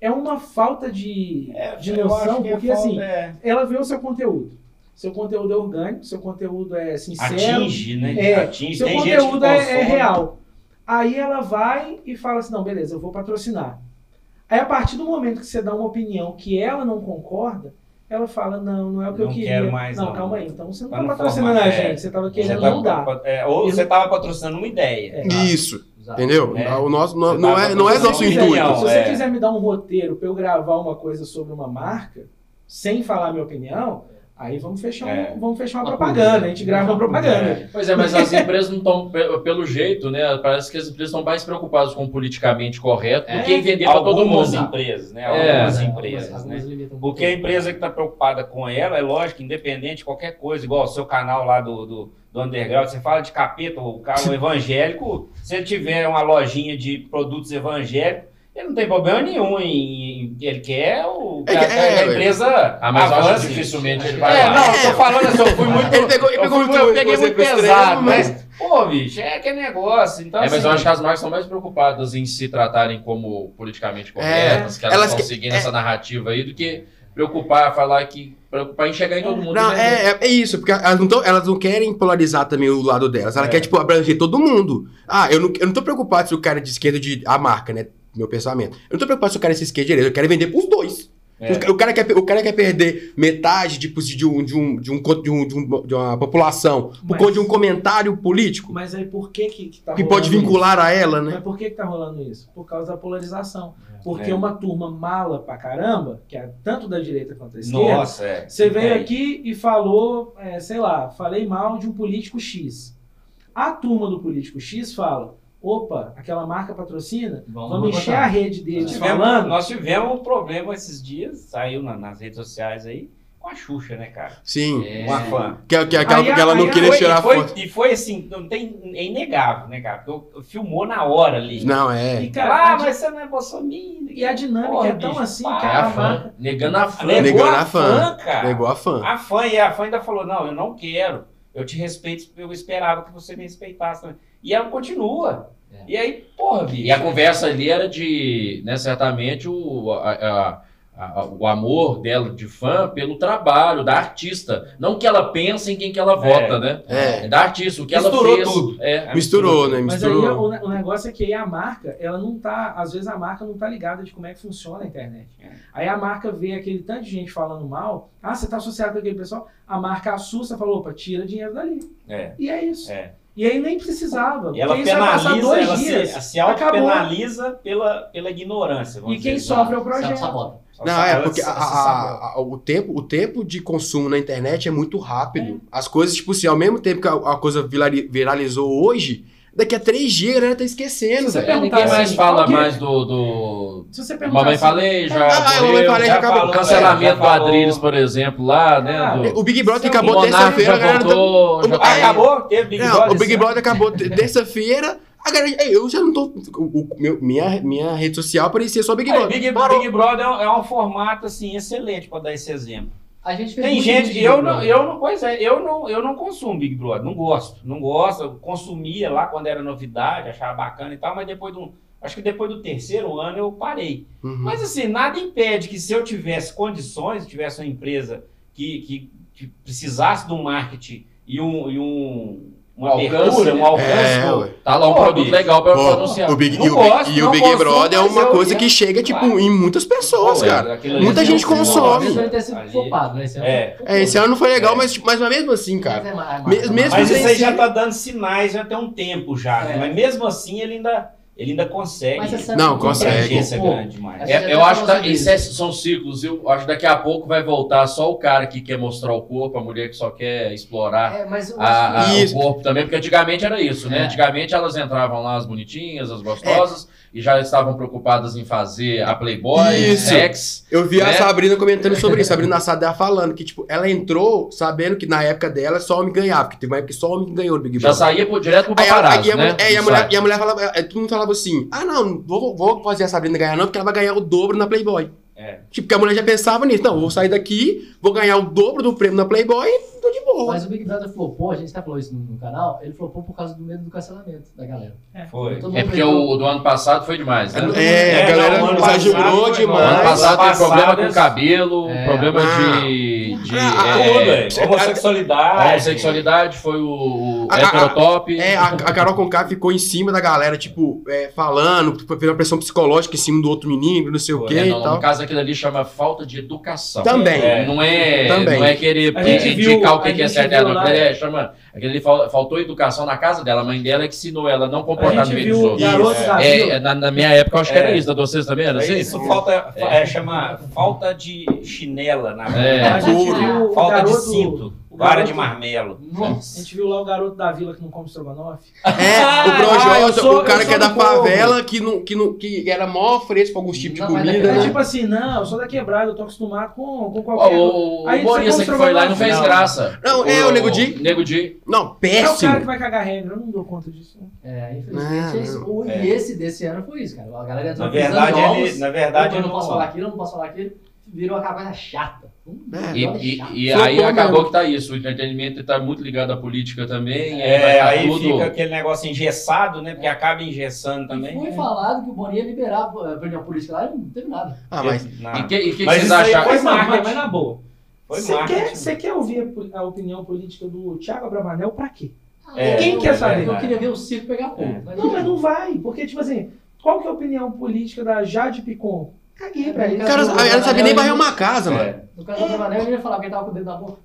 é uma falta de, É, de noção, é porque falta- assim, é, ela vê o seu conteúdo. Seu conteúdo é orgânico, seu conteúdo é sincero. atinge, né? É, atinge. seu Tem gente que conteúdo é, é real. Aí ela vai e fala assim, não, beleza, eu vou patrocinar. Aí a partir do momento que você dá uma opinião que ela não concorda, ela fala, não, não é o que eu Não queria. quero mais, não, não. calma aí, então você não Tá tá patrocinando a é. gente, você tava Você querendo tá- não dar. é, ou Eu- você tava patrocinando uma ideia. É. Isso, Exato. entendeu? É. O nosso, não, Você não tá é, não é nosso intuito. Se você é. quiser me dar um roteiro pra eu gravar uma coisa sobre uma marca, sem falar minha opinião, aí vamos fechar, um- É. vamos fechar uma Uma propaganda, coisa. a gente grava uma propaganda. Pois é, mas as empresas não estão, pelo jeito, né? Parece que as empresas estão mais preocupadas com o politicamente correto do É, que em vender para todo Algumas mundo. empresas, né? É. Algumas É, empresas, algumas- né? algumas um Porque a empresa que está preocupada com ela, é lógico, independente de qualquer coisa, igual o seu canal lá do, do, do Underground, você fala de capeta, o carro <laughs> evangélico, se ele tiver uma lojinha de produtos evangélicos, ele não tem problema nenhum em. ele quer o, que a, É, que a é, empresa. Ah, mas eu acho avance. que dificilmente ele vai É, lá. não, eu tô falando assim, eu fui muito. Ele pegou, ele eu, pegou fui, muito, eu peguei muito pesado, mas- mas, pô, bicho, é aquele negócio. Então, É, mas assim, eu acho que as marcas estão mais preocupadas em se tratarem como politicamente corretas, que elas, estão que- seguindo é. essa narrativa aí, do que preocupar, falar que. preocupar em chegar em todo mundo. Não, né? é, é, é isso, porque elas não, tão- elas não querem polarizar também o lado delas. Ela É. quer, tipo, abranger todo mundo. Ah, eu não, eu não tô preocupado se o cara é de esquerda de. A marca, né? Meu pensamento. Eu não tô preocupado se o cara é ou de direita. Eu quero vender pros dois. É. O ca- O, cara quer, o cara quer perder metade tipo, de, um, de, um, de, um, de, um, de, um- de uma população por conta de um comentário político Mas aí por que que, que tá que rolando pode vincular a ela, isso? né? Mas por que que tá rolando isso? Por causa da polarização. Porque É. uma turma mala pra caramba, que é tanto da direita quanto da esquerda, Nossa, é. Você veio É. aqui e falou, é, sei lá, falei mal de um político X. A turma do político X fala: opa, aquela marca patrocina, Vamos vamos encher botar. a rede deles Tivemos- falando. nós tivemos um problema esses dias, saiu na- nas redes sociais aí, com a Xuxa, né, cara? Sim. É. Uma fã. Que, que, que, ela- Aí a- que ela não aí a- queria Foi- tirar foi, foto. E foi assim, não tem, é inegável, né, cara? Porque eu- eu filmou na hora ali. Não, é. E, cara, ah, a mas você não é bolsominion. e a dinâmica Porra, é tão bicho, assim que É a, a fã. Negando a fã. Negou Negando a a fã. cara. Negou a fã. A fã, e a fã ainda falou, não, eu não quero. Eu te respeito, eu esperava que você me respeitasse também. E ela continua. É. E aí, porra, bicho. E a conversa ali era de, né, certamente, o, a- a- a- o amor dela de fã pelo trabalho da artista. Não que ela pense em quem que ela vota, né? É. da artista, o que ela Misturou fez. tudo. É. Misturou, né? Mas aí Misturou. o, o negócio é que aí a marca, ela não tá. Às vezes a marca não tá ligada de como é que funciona a internet. É. Aí a marca vê aquele tanto de gente falando mal. Ah, você tá associado com aquele pessoal. A marca assusta e falou: opa, tira dinheiro dali. É, E é isso. é. E aí nem precisava. E ela penaliza, dois ela dias. se, se auto-penaliza pela, pela ignorância. vamos E quem dizer. sofre é o projeto. sabota. Não, é porque a- a- a- o, tempo, o tempo de consumo na internet é muito rápido. As coisas, tipo assim, ao mesmo tempo que a, a coisa virali- viralizou hoje, Daqui a três dias a galera tá esquecendo, Se você velho. É, ninguém perguntar mais assim, fala que- mais do, do... Se você perguntar Mamãe assim, Falei, já Ah, Mamãe morreu. Falei já acabou. Cancelamento Já do. Adriles, por exemplo, lá, né? Ah, do- O Big Brother Seu O acabou terça-feira, tá... voltou. já Ah, tá- Acabou? Teve Big Não, Brother? o Big Brother acabou te- terça-feira. A galera, eu já não tô. o- o- meu- minha, minha rede social parecia só Big É, Brother. Big, Parou. Big Brother é um, é um formato assim excelente para dar esse exemplo. A gente fez Tem muito gente, vídeo eu não, Big eu não, pois é, eu não, eu não consumo Big Brother, não gosto, não gosto, eu consumia lá quando era novidade, achava bacana e tal, mas depois do, acho que depois do terceiro ano eu parei. Uhum. Mas assim, nada impede que se eu tivesse condições, tivesse uma empresa que, que, que precisasse de um marketing e um, e um uma Um alcance, abertura, né? um alcance, É, pô. Tá lá um Pô, produto bicho. legal pra Ó, anunciar. o Big, Não e o, gosto, Big, e o não Big Brother é mas uma eu coisa que chega, tipo, Claro. em muitas pessoas, Pô, cara. aquilo ali Muita é gente um- consome. Sido Ali. flopado, né? Esse ano É. flopou. É, esse ano não foi legal, É. mas, mas mesmo assim, Mas cara. é Me- mesmo Mas sem isso aí ser- já tá dando sinais já tem um tempo já, né? É. mas mesmo assim ele ainda, ele ainda consegue. Mas essa- Não, consegue. É, eu já acho que tá- isso é- são ciclos. Eu acho que daqui a pouco vai voltar só o cara que quer mostrar o corpo, a mulher que só quer explorar É, a- a- o corpo também, porque antigamente era isso, né? É. Antigamente elas entravam lá as bonitinhas, as gostosas, e já estavam preocupadas em fazer a Playboy, Isso. sex. Eu vi a né? Sabrina comentando sobre isso. A Sabrina Assad dela falando que, tipo, ela entrou sabendo que na época dela só homem ganhava, porque teve uma época que só homem ganhou no Big Já Brother. saía por, direto pro paparazzo, aí a, né? é, e, a mulher, e a mulher falava, é, todo mundo falava assim: ah, não, vou, vou fazer a Sabrina ganhar, não, porque ela vai ganhar o dobro na Playboy. É. Tipo, porque a mulher já pensava nisso. Não, vou sair daqui, vou ganhar o dobro do prêmio na Playboy tô de boa. Mas o Big Brother flopou, a gente até falou isso no, no canal, ele flopou por causa do medo do cancelamento da galera. Foi. Todo É porque o do ano passado foi demais, né? É, É, a galera não, exagerou foi- O ano demais. passado teve problema com o cabelo, É. problema Ah. de, de Ah, é, é. Homossexualidade. a homossexualidade, foi o, o A- a- heterotop. É, a, a Carol Conká ficou em cima da galera, tipo, é, falando, tipo, fez uma pressão psicológica em cima do outro menino, não sei o Foi, quê É, e não, tal. no caso, aquilo ali chama falta de educação. Também. É. Não é, Também. não é querer é, indicar o que, que é certo e errado. lá- É, chama, aquele ali fal- faltou educação na casa dela. A mãe dela é que ensinou ela a não comportar no meio dos o outros. É, é, na, na minha época, eu acho que era É. isso. Da vocês também era assim? Isso falta, é, chama falta de chinela na É. A gente Couro. viu o Falta garoto, de cinto, o vara de marmelo. A Nossa. gente viu lá o garoto da vila que não come estrogonofe. É, <laughs> Ah, o Projota, sou- o cara que é da povo. favela, que, não, que, não, que era mó fresco pra alguns tipos de Não, mas comida, É né? tipo assim, não, eu sou da quebrada, eu tô acostumado com, com qualquer... o o Aí você humorista que foi lá e não uma- fez Não. graça. Não, é o Nego Di. Nego Di. Não, É o péssimo. cara que vai cagar regra, eu não dou conta disso. É, infelizmente é isso. O- É. E esse desse ano foi isso, cara. A galera entrou Na verdade, ele, na verdade, eu não posso falar aquilo, eu não posso falar aquilo. Virou aquela coisa chata. É. E, e- e aí acabou mesmo. que tá isso. O entretenimento tá muito ligado à política também. vai É, tá aí tudo- fica aquele negócio engessado, né? Porque acaba engessando E também. foi falado que o Boninho ia liberar a opinião política lá e não teve nada. Ah, mas. E que, e que Mas vocês isso aí acharam? foi não, mas, marketing. mas na boa. Foi Você quer, você quer ouvir a a, opinião política do Thiago Abravanel pra quê? É, Quem quer saber? Eu queria ver o circo pegar fogo. É. Não, mas não vai. Porque, tipo assim, qual que é a opinião política da Jade Picon? Caguei pra É, isso. o cara, ela não sabia nem varrer uma casa, mano. No caso do Bravanel, ele ia falar que ele tava com o dedo na boca.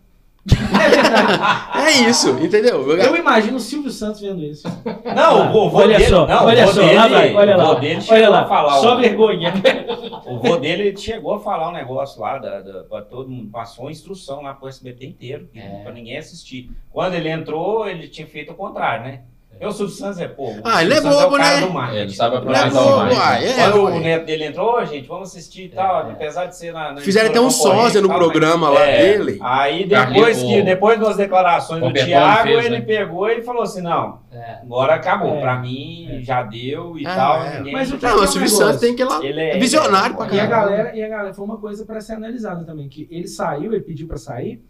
É isso, entendeu? <laughs> Eu imagino o Silvio Santos vendo isso. Não, o vô olha dele, só, não, olha o só, dele, lá vai, olha o lá. vô dele chegou Olha lá, a falar. só um- vergonha. <laughs> O vô dele chegou a falar um negócio lá, da, da, pra todo mundo, passou uma instrução lá pro SBT inteiro, É. pra ninguém assistir. Quando ele entrou, ele tinha feito o contrário, né? Eu, o Silvio Santos é, pô, o Ah, ele é Santos bobo, né? Ele sabe é aproveitar o marketing. uai, é, Quando o neto dele entrou, "Ô, gente, vamos assistir e tal, É. apesar de ser na, na Fizeram até um sósia no programa lá É. dele. Aí depois que depois das declarações do Thiago, ele né? pegou e falou assim: não, É. agora acabou. É. Pra mim, já deu e É, tal. é. Mas o que Não, é o Silvio? Santos tem que ir lá. ele É visionário pra E a caralho. galera, e a galera, foi uma coisa pra ser analisada também, que ele saiu, ele pediu pra sair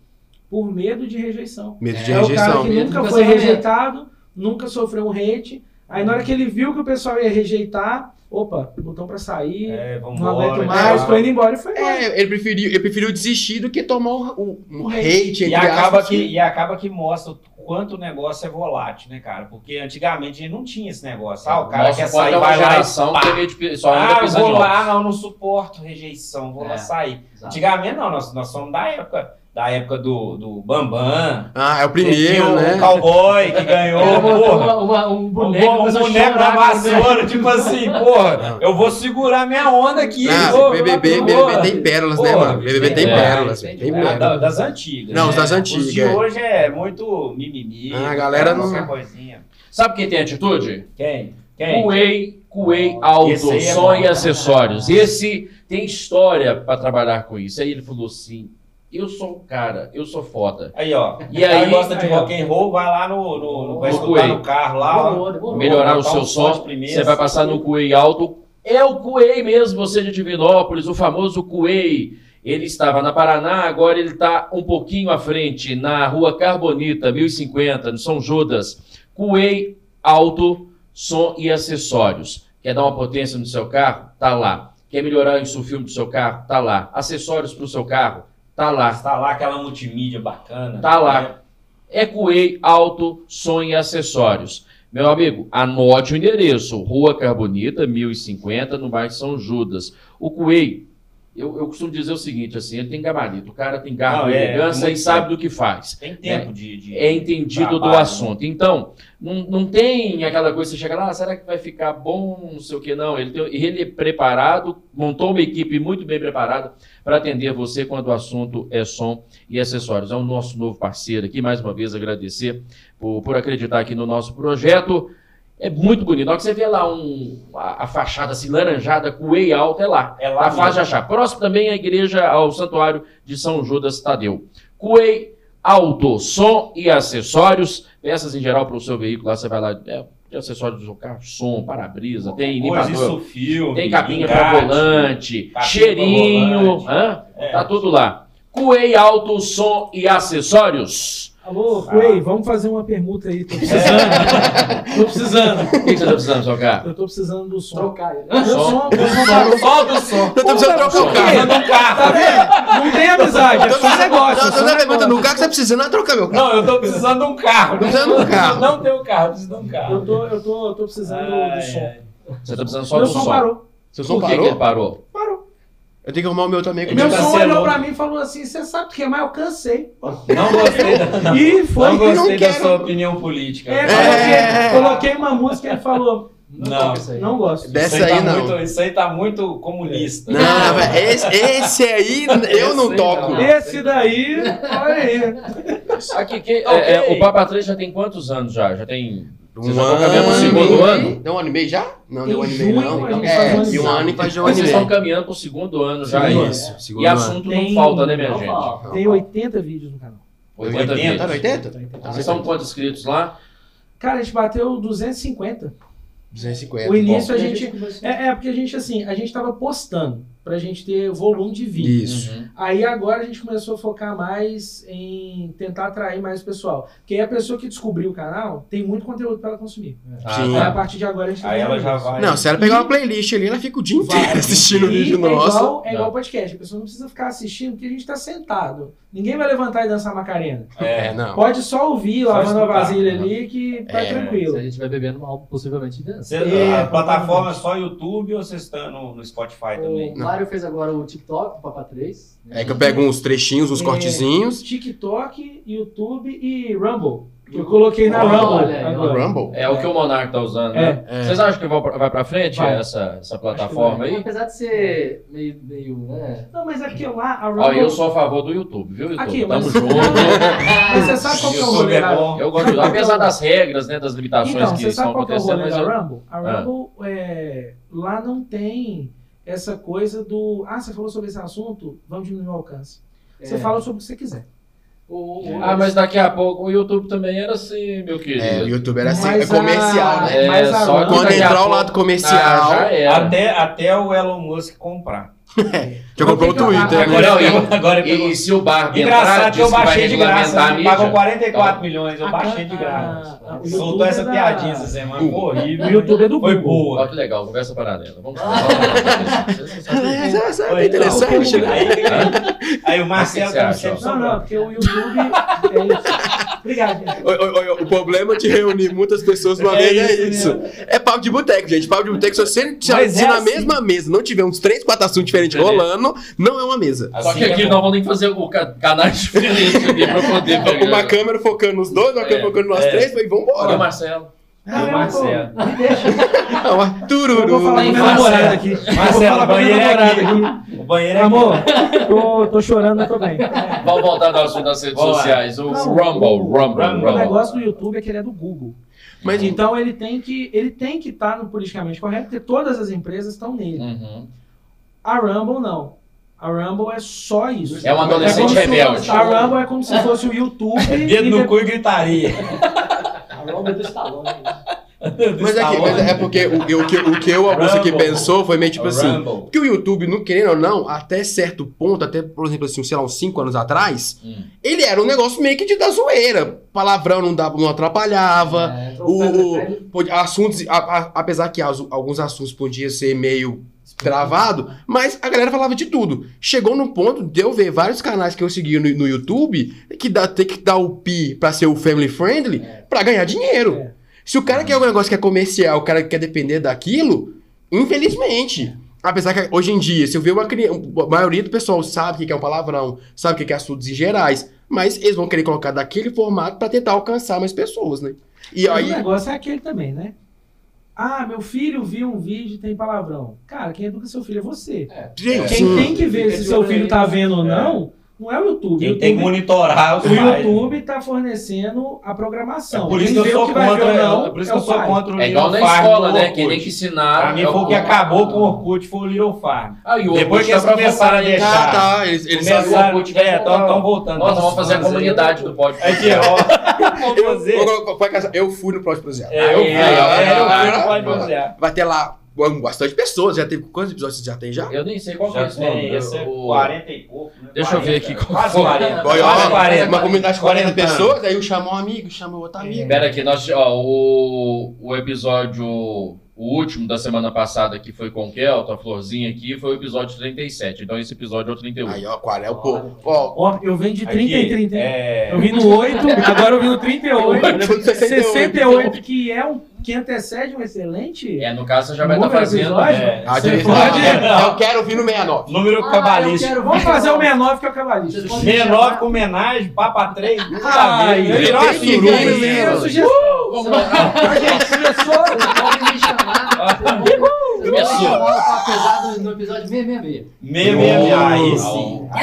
por medo de rejeição. Medo de É o cara rejeição. que nunca foi rejeitado, nunca sofreu um hate. Aí na hora que ele viu que o pessoal ia rejeitar, opa, botão pra sair, É, vamos não aguento embora, mais, tô indo embora e foi embora. É, ele preferiu, ele preferiu desistir do que tomar o, o, um O hate, E acaba, que, e acaba que mostra o quanto o negócio é volátil, né, cara? Porque antigamente a gente não tinha esse negócio. Ah, o cara Nossa, quer sair, uma vai lá e pá. que é só Ah, vou lá, não, não suporto rejeição, vou lá É. sair. Exato. Antigamente não, nós, nós somos da época, da época do, do Bambam. Ah, é o primeiro, o né? cowboy que ganhou, porra. uma- uma- um Um boneco, um a boneco da né? vassoura, tipo assim, porra, Não. eu vou segurar minha onda aqui. Ah, vou, BBB, BBB tem pérolas, né, Porra, mano? BBB tem tem demais, pérolas, tem tem É, demais. da- pérolas. das antigas. Não, né? os das Os antigas, de é. hoje é muito mimimi. Ah, a galera não- coisinha. Sabe quem tem atitude? Quem? Quem? Kuei, Kuei Oh, aí é som e acessórios. Esse tem história para trabalhar com isso. Aí ele falou assim: eu sou o cara, eu sou foda. Aí, ó. E aí- Quem gosta de aí, rock and roll, vai lá no. no, no vai No escutar no carro lá. Melhorar o seu um som você vai passar no Kuei Alto. É o Kuei mesmo, você de Divinópolis, o famoso Kuei. Ele estava na Paraná, agora ele está um pouquinho à frente, na rua Carbonita, 1050, no São Judas. Kuei Alto, som e acessórios. Quer dar uma potência no seu carro? Tá lá. Quer melhorar o filme do seu carro? Tá lá. Acessórios para o seu carro? Tá lá. Está lá aquela multimídia bacana. Tá lá. né? É Cuei Auto, Som e Acessórios. Meu amigo, anote o endereço. Rua Carbonita, 1050, no bairro São Judas. O Cuei, eu, eu costumo dizer o seguinte, assim, ele tem gabarito. O cara tem garra Não, e é, elegância muito e sabe do que faz. Tem tempo de, de- É entendido do trabalho, né? assunto. Então, não, não tem aquela coisa, você chega lá, ah, será que vai ficar bom, não sei o que, não. Ele, tem- ele é preparado, montou uma equipe muito bem preparada para atender você quando o assunto é som e acessórios. É o nosso novo parceiro aqui, mais uma vez agradecer por, por acreditar aqui no nosso projeto. É muito bonito. Na hora que você vê lá um, a, a fachada assim, laranjada, com o alto, é lá. É lá de mesmo. achar. Próximo também a igreja, ao santuário de São Judas Tadeu. Cuei Auto, som e acessórios. Peças em geral para o seu veículo. Lá você vai lá, é, tem acessórios do carro, som, para-brisa, tem limpador, filme, tem capinha para volante, cheirinho, volante. hã? É. tá tudo lá. Cuei Auto, som e acessórios. Alô, Cuei, vamos fazer uma permuta aí. Tô precisando. tô precisando. O que você tá precisando, seu carro? Eu tô precisando do som. Trocar ele. Meu Som. som, meu som parou. Solta o som. Eu tô precisando trocar o carro. Precisando de um carro. Tá vendo? Não tem amizade, é só negócio. Não, é tô só levantando negócio. no carro que você tá precisando é trocar meu carro. Não, eu tô precisando de um carro. Tô precisando de um carro. Não tenho carro, preciso de um carro. Eu tô, eu tô, eu tô precisando do som. Você tá precisando só Meu do som som. parou. Seu som Por que, parou? ele parou? Parou. Eu tenho que arrumar o meu também. Ele Meu cancelou. som olhou pra mim e falou assim: você sabe o que mais? Eu cansei. Não gostei da, não, <laughs> E foi. não gostei não da quero. sua opinião política. É, É. Coloquei, coloquei uma música e ele falou: Não. aí. não gosto. Dessa isso aí tá não. Muito, isso aí tá muito comunista. Não, velho, esse, esse aí eu não Esse toco. não. Esse daí, olha aí. Aqui, que, é, Ok. é, o Papa 3 já tem quantos anos já? Já tem. Um tá ano caminhando pro segundo ano? Deu um ano e meio já? Não, deu um ano e meio não. a gente É, um de um ano. e faz de um ano e Vocês meio. estão caminhando pro segundo ano já Segundo. Isso, segundo E assunto Tem- não falta, né, minha Não gente? falta. Tem 80 vídeos no canal. 80 80, Tá no vídeos. 80? Vocês estão quantos inscritos lá? Cara, a gente bateu 250. 250. O início a E gente. É, é porque a gente, assim, a gente tava postando pra gente ter volume de vídeo. Isso. Uhum. Aí agora a gente começou a focar mais em tentar atrair mais o pessoal. Porque aí a pessoa que descobriu o canal tem muito conteúdo pra ela consumir. Ah, Sim. Aí a partir de agora a gente tá Aí ela já vai. Não, se ela pegar uma playlist ali, ela fica o dia inteiro Vai. assistindo o E vídeo é nosso. igual, é Não. igual podcast. A pessoa não precisa ficar assistindo porque a gente tá sentado. Ninguém vai levantar e dançar Macarena. É, É, não. Pode só ouvir, Só lavando a escutar. vasilha ali que tá É. tranquilo. Se a gente vai bebendo mal, possivelmente dança. Você- É, a plataforma é só YouTube ou vocês estão no, no Spotify também? O Mário fez agora o TikTok, o Papa 3. né? É que eu pego uns trechinhos, uns É. cortezinhos. TikTok, YouTube e Rumble. Que eu coloquei na Olha Rumble. aí, agora. Rumble. É o que o Monark tá usando, né? É. É. Vocês acham que vai pra- frente Vai. essa, essa plataforma aí? Apesar de ser meio, meio né? Não, mas é porque lá a Rumble. Ó, eu sou a favor do YouTube, viu, YouTube? Aqui, Tamo mas- junto. <laughs> Mas você sabe qual que é o rolê é. Eu gosto de Apesar das regras, né, das limitações Então, que você estão sabe qual que é o acontecendo, rolê mas da eu... Rumble? A Ah. Rumble, é, lá não tem essa coisa do. Ah, você falou sobre esse assunto? Vamos diminuir o alcance. Você É. fala sobre o que você quiser. O, o- Ah, mas daqui a pouco o YouTube também era assim, meu querido. É, o YouTube era assim, Mas é comercial, a- né? É, mas a só Quando entrar o lado Ah, comercial, já era. Até, até o Elon Musk comprar. Já comprou o Twitter, né? Agora, Agora, e- agora. E, e se o Barbie entrar, Engraçado que eu baixei de graça. Ele pagou mídia. 44 milhões, eu baixei de graça. o Soltou essa piadinha essa semana, foi horrível. O YouTube é do Foi Google. Ó, boa. que legal, conversa paralela. Vamos isso é- Foi, interessante, né? Aí, o Marcelo O você tá sempre? Não, não, porque o YouTube. é- Obrigado, oi, oi, O problema de reunir muitas pessoas uma É vez é isso isso. É papo de boteco, gente. Papo de boteco, se você se, é na assim. mesma mesa não tiver uns três, quatro assuntos diferentes Rolando, não é uma mesa. Só Assim que aqui é nós vamos ter que fazer o ca- canais diferentes aqui pra poder pegar. Uma <laughs> câmera focando nos dois, uma câmera É, focando nós é. três, e Olha o vambora. Marcelo. Não, o eu Marcelo. Me deixa. <laughs> Não, mas Eu tururu. vou falar Marcelo. namorado aqui. Marcelo, banheiro é aqui. aqui. O banheiro é Amor, tô, tô chorando, mas tô bem. Vamos voltar assunto das redes sociais. O Não, Rumble, o- Rumble, Rumble. O negócio do YouTube é que ele é do Google. Mas Então ele tem que ele tem que estar no politicamente correto, porque todas as empresas estão nele. Uhum. A Rumble não. A Rumble é só isso. É um adolescente como se- rebelde. A Rumble é como se fosse o YouTube. <laughs> Dedo no de- cu e gritaria. A Rumble do Stallone. <laughs> Mas, aqui, mas é porque o, o que, o que eu, Augusto, aqui pensou foi meio tipo assim. Rumble. Porque o YouTube, não querendo ou não, até certo ponto, até, por exemplo, assim, sei lá, uns 5 anos atrás, Hum. ele era um negócio meio que de da zoeira. Palavrão não, dava, não atrapalhava. É, O, Pedro o- assuntos, a- a- apesar que as- alguns assuntos podiam ser meio travado, mas a galera falava de tudo. Chegou no ponto de eu ver vários canais que eu seguia no, no YouTube que dá, tem que dar o pi pra ser o family friendly pra ganhar dinheiro. É. Se o cara quer um negócio que é comercial, o cara quer depender daquilo, infelizmente. Apesar que hoje em dia, se eu ver uma criança, a maioria do pessoal sabe o que é um palavrão, sabe o que é assuntos em gerais, mas eles vão querer colocar daquele formato pra tentar alcançar mais pessoas, né? E Mas aí, o negócio é aquele também, né? Ah, meu filho viu um vídeo e tem palavrão. Cara, quem educa seu filho é você. gente, Quem tem que ver se seu filho tá vendo ou É. não, não é o YouTube. Quem o tem que YouTube, monitorar os o pais. YouTube tá fornecendo a programação. É por isso que eu sou que contra. não, é por isso é que eu sou contra o É igual na escola, né? Quem tem que ensinar. Pra mim é foi o que acabou com o Orkut, foi o Little Farm. Ah, e o Depois que eles tá começaram a deixar- Ah, tá. Eles, eles Começaram- é, estão voltando. Nós vamos fazer a comunidade do podcast. Aí, tirou. Vamos Eu, fui no próximo projeto. É, eu fui, ó, é, ó. pode. Vai ter lá bastante pessoas. Já teve. Quantos episódios você já tem já? Eu nem sei qual que é Já esse nome. tem, esse é O- 40 e pouco. né? Deixa eu ver 40, aqui qual Quase foi. 40. Olha, Quase ó, 40. uma comunidade de 40 40 pessoas, aí um chamou um amigo, chamou outro amigo. Pera aqui, nós, ó, o, o episódio, o último da semana passada que foi com o Kelto, a Florzinha aqui, foi o episódio 37. Então esse episódio é o 31. Aí, ó, qual é o povo? Ó, Ó, eu venho de 30 Aqui, em 30. É... Eu vim no 8, <laughs> agora eu vim no 38. 68. 68, que é um que antecede um excelente. É, no caso você já vai estar número fazendo. episódio. É. a Você pode- Eu quero ouvir no 69. Número Ah, cabalístico. quero- Vamos fazer o 69 que é o me 69 chamar- com homenagem, Papa 3. Ai, Ele virou que suruba, né? Vamos A gente começou. Começou. Papo Pesado no episódio 666. Meia, meia, meia. Aí sim. <laughs>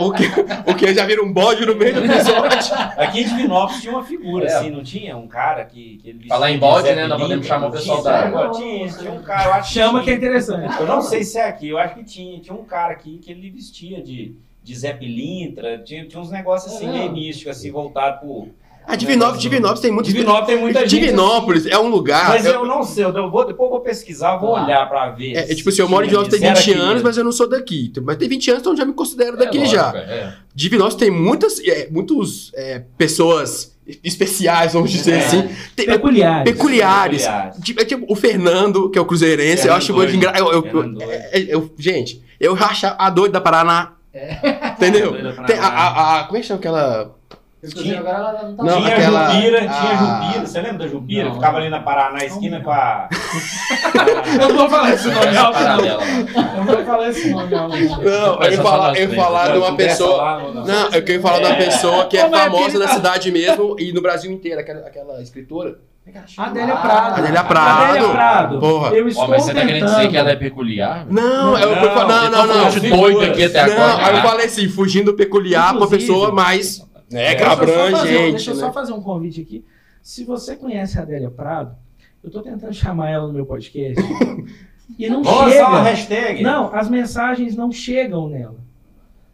O que, o que já vira um bode no meio do episódio. Aqui em Divinópolis tinha uma figura, É. assim, não tinha? Um cara que, que ele vestia Falar em de bode, né? Nós podemos chamar o pessoal da- Zé? Tinha, tinha um cara, eu acho Chama que é tinha. interessante. Eu não sei se é aqui, eu acho que tinha. Tinha um cara aqui que ele vestia de, de Zé Pilintra, tinha, tinha uns negócios assim, É meio místicos, assim, voltado pro. A Divinópolis, Divinópolis tem muito. Divinópolis tem muita gente. Divinópolis é um lugar. Mas eu- eu não sei, eu vou, depois eu vou pesquisar, vou Ah. olhar pra ver. é, é tipo assim, eu moro em Divinópolis tem 20 Era aqui anos, mas eu não sou daqui. Mas tem 20 anos, então já me considero É, daqui lógico, já. é. Divinópolis tem muitas, é, muitos é, pessoas especiais, vamos dizer É. assim. Tem- Peculiares. peculiares. Peculiares. Tipo, é tipo, o Fernando, que é o cruzeirense, eu acho muito engraçado. Eu, eu- Fernando é- é- eu- gente, eu rachava a doida da Paraná. Entendeu? <laughs> Doida pra Tem a, a- a- como é que chama aquela. Inclusive, agora ela não tá Não, tinha aquela- Jupira, a- tinha Jupira. Você lembra da Jupira? Não. Ficava ali na Paraná, na esquina com a. <laughs> Eu não vou falar esse nome não. Eu não vou falar esse nome não. Não, eu ia falar, eu três. falar de uma pessoa. não, não. Não, eu queria falar de uma É. pessoa que é é famosa na tá? cidade mesmo e no Brasil inteiro, aquela, aquela escritora. Adélia Ah, Prado. Adélia Prado. Adélia Prado. Porra. Eu estou mas você tá querendo dizer que ela é peculiar? Não, eu, Não, eu, não, não, não. falando de doido aqui até Não, agora. aí eu falei assim, fugindo do peculiar pra Inclusive- pessoa mais. É, Deixa fazer- abrangente, Deixa eu né? só fazer um convite aqui. Se você conhece a Adélia Prado, eu tô tentando chamar ela no meu podcast. e não uma chega. hashtag. Não, as mensagens não chegam nela.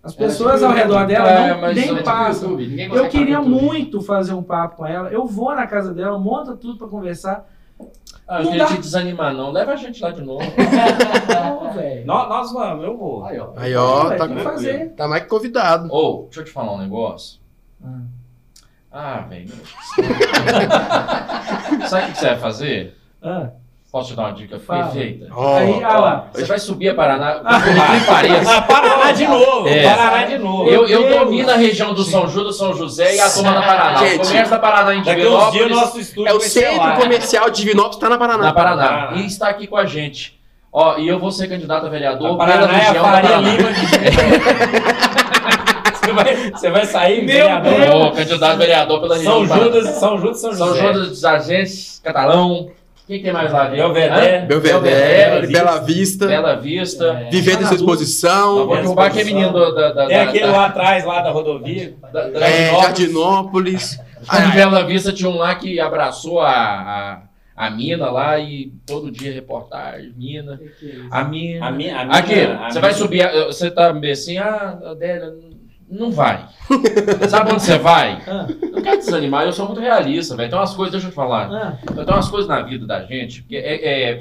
As é pessoas tipo ao redor YouTube. dela É, não, nem é tipo passam. Eu queria muito fazer um papo com ela. Eu vou na casa dela, monta tudo pra conversar. Ah, Não queria dá. te desanimar, não. Leva a gente lá de novo. <laughs> Não, velho. Nós, nós vamos, eu vou. Aí, ó. Aí, ó, tá, que fazer. tá mais que convidado. Ô, deixa eu te falar um negócio. Ah. Ah, velho. <laughs> Sabe o que você vai fazer? Ah, Posso te dar uma dica Fala. perfeita? Ó, Aí, ah lá. Você vai subir a Paraná. <laughs> Que pareça. Ah, Paraná de novo. É. Paraná de novo. Eu, eu domino a região do São Judas, São José e a turma da Paraná. Gente, o comércio da Paraná em dias Divinópolis, nosso estúdio é o centro lá. comercial de Divinópolis, tá na Paraná. na Paraná. Paraná. E está aqui com a gente. Ó, e eu vou ser candidato a vereador A Paraná é a região da Faria Paraná. Lima de <laughs> vai, você vai sair Meu vereador. Deus. Candidato vereador pela região. São. Judas, São Judas, São São José. Judas dos Agentes, Catalão. Quem tem mais lá? Belvedere. Belvedere, Bela Vista, Bela Vista. É. Vivendo sua Não, exposição, vou derrubar aquele menino da, da, da, Tem da- aquele da- lá atrás, lá da rodovia. da- da- é, Jardinópolis. Em Bela Vista tinha um lá que abraçou a, a, a mina lá e todo dia reportagem, mina, Que que é a mina. A minha, a minha, Aqui, a você minha- vai subir, você tá meio assim, ah, Adélia, não vai. <laughs> Sabe onde você vai? Ah, Não quero desanimar, eu sou muito realista, velho. Tem umas coisas, deixa eu te falar. ah. Tem umas coisas na vida da gente, que é, é,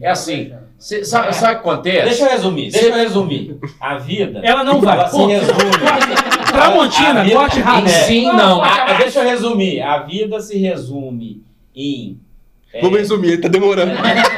é assim, cê, sabe, o que acontece? Deixa eu resumir, deixa eu resumir. A vida, Ela não vai. ela se Pô, resume. <laughs> Tramontina, corte rápido. Sim, não. A- a- deixa eu resumir. A vida se resume em é, Vamos resumir, tá demorando.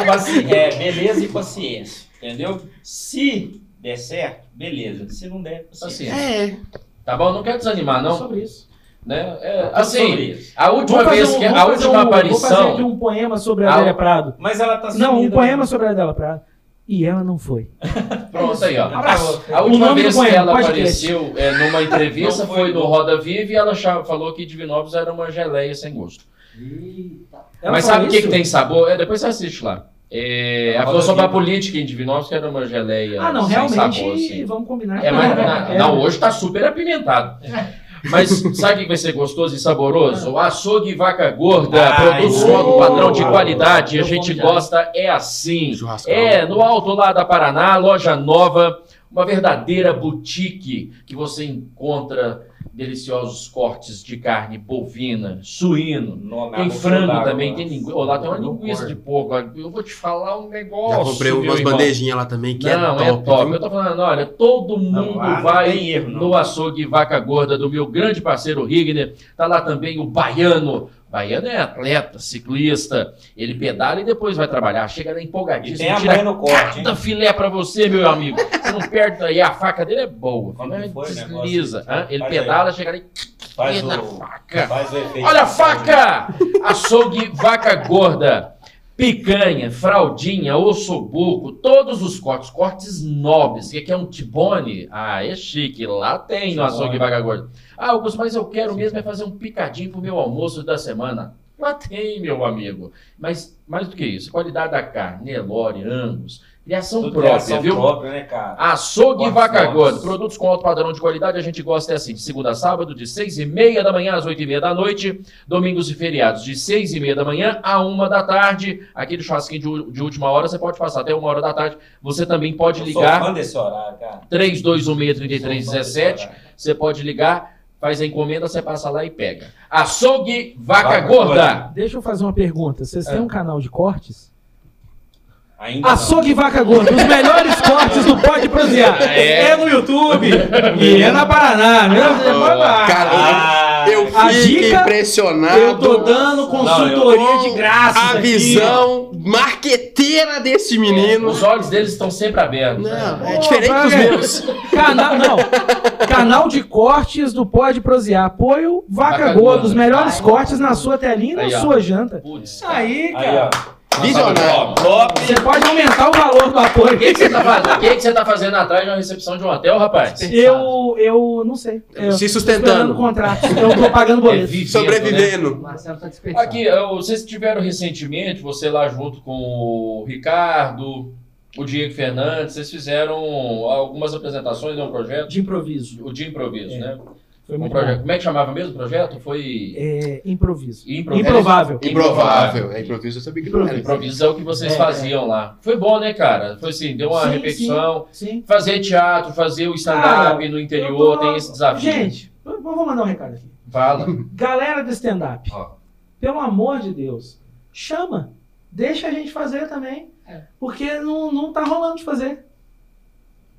paci- é, beleza e paciência. Entendeu? Se der certo, beleza. Se não der, paciência. Assim, É, tá bom? Não quero desanimar, não. Sobre isso. Né? É, Sobre assim, isso. a última vez um- que a última um- Vou fazer aqui aparição. um poema sobre a Adélia Prado. Mas ela tá Não, um sumida, poema né? sobre a Adélia Prado. E ela não foi. <laughs> Pronto aí, ó. Abraço. A última vez que ela podcast. apareceu é, numa entrevista Não foi foi no. Roda Viva e ela falou que Divinópolis era uma geleia sem gosto. Eita. Mas sabe o que, que tem sabor? É, depois você assiste lá. É, ela falou sobre a política Divinópolis que era uma geleia Ah, não, sem realmente, sabor. Assim. vamos combinar. É, mas <laughs> na- é. não, hoje tá super apimentado. <laughs> Mas sabe o que vai ser gostoso e saboroso? O açougue vaca gorda, Ai, produtos boa. com padrão de qualidade. A gente gosta, é assim. É, no alto lá da Paraná, loja nova, uma verdadeira boutique que você encontra deliciosos cortes de carne bovina, suíno. No- na Tem frango d'água, também, lá. tem linguiça. lá tem uma linguiça de porco. Eu vou te falar um negócio. Já comprei umas bandejinhas lá também, que Não, é é top. top. viu? Eu tô falando, olha, todo Não, mundo lá não vai erro, não. no açougue Vaca Gorda do meu grande parceiro Rigner. Tá lá também o Baiano. Baiano é atleta, ciclista. Ele pedala e depois vai trabalhar. Chega E empolgadíssimo. tem a tira mãe no corte, hein? cada filé pra você, meu amigo. Você não perde aí. A faca dele é boa. O negócio? desliza. hã? Ele Faz aí. pedala, chega ali Faz na o, faca. faz o efeito. Olha a faca! Açougue Vaca Gorda. Picanha, fraldinha, ossobuco, todos os cortes, cortes nobres. que aqui é um tibone? Ah, é chique. Lá tem no açougue Gorda. Ah, Augusto, mas eu quero mesmo é fazer um picadinho pro meu almoço da semana. Lá tem, meu amigo. Mas mais do que isso, qualidade da carne, Nelore, Angus, criação Tudo própria, criação viu? própria, né, cara? Açougue Vaca. Gorda. Produtos com alto padrão de qualidade, a gente gosta é assim, de segunda a sábado, de seis e meia da manhã às oito e meia da noite, domingos e feriados, de seis e meia da manhã a uma da tarde. Aquele churrasquinho de, de última hora, você pode passar até uma hora da tarde. Você também pode Eu sou ligar, fã desse horário, cara. 3216-3317. Você pode ligar, faz a encomenda, você passa lá e pega. Açougue Vaca, Vaca Gorda. Gorda. Deixa eu fazer uma pergunta. Vocês têm É. um canal de cortes? Ainda não. Açougue Vaca Gorda, os melhores cortes do Pode Prosear. É. É. no YouTube e é na Paraná, né? Pode lá. Cara, Ah, eu fico impressionado. Eu tô dando consultoria de graça. a visão marqueteira desse menino. Os olhos deles estão sempre abertos. Não, né? é diferente dos meus. Canal, não. Canal de cortes do Pode Prosear. Apoio Vaca, Vaca Gorda. Os melhores cortes na sua telinha e na Aí, ó. sua janta. Putz. Aí, Aí, cara. ó. Visionário. Top. Você pode aumentar o valor do O apoio. que, que você tá fazendo? <laughs> O que, que você tá fazendo atrás de uma recepção de um hotel, rapaz? Eu, eu não sei. Eu Se tô sustentando. o contrato. Eu tô pagando boleto. É vivendo, Sobrevivendo. O Marcelo tá desperdiçando. Aqui, eu- vocês tiveram recentemente, você lá junto com o Ricardo, o Diego Fernandes, vocês fizeram algumas apresentações de um projeto, De improviso. o de improviso, É, né? Foi Um muito projeto. bom. Como é que chamava mesmo o projeto? Foi É, improviso. Improviso. Improvável. Improvável. É improviso, eu sabia que não era. Improviso é o que vocês É, faziam lá. Foi bom, né, cara? Foi assim, deu uma Sim, repetição. Sim. Fazer teatro, fazer o stand-up Cara, no interior, tô- tem esse desafio. Gente, eu vou mandar um recado aqui. Fala. Galera do stand-up, pelo amor de Deus, chama. Deixa a gente fazer também. É. Porque não, não tá rolando de fazer.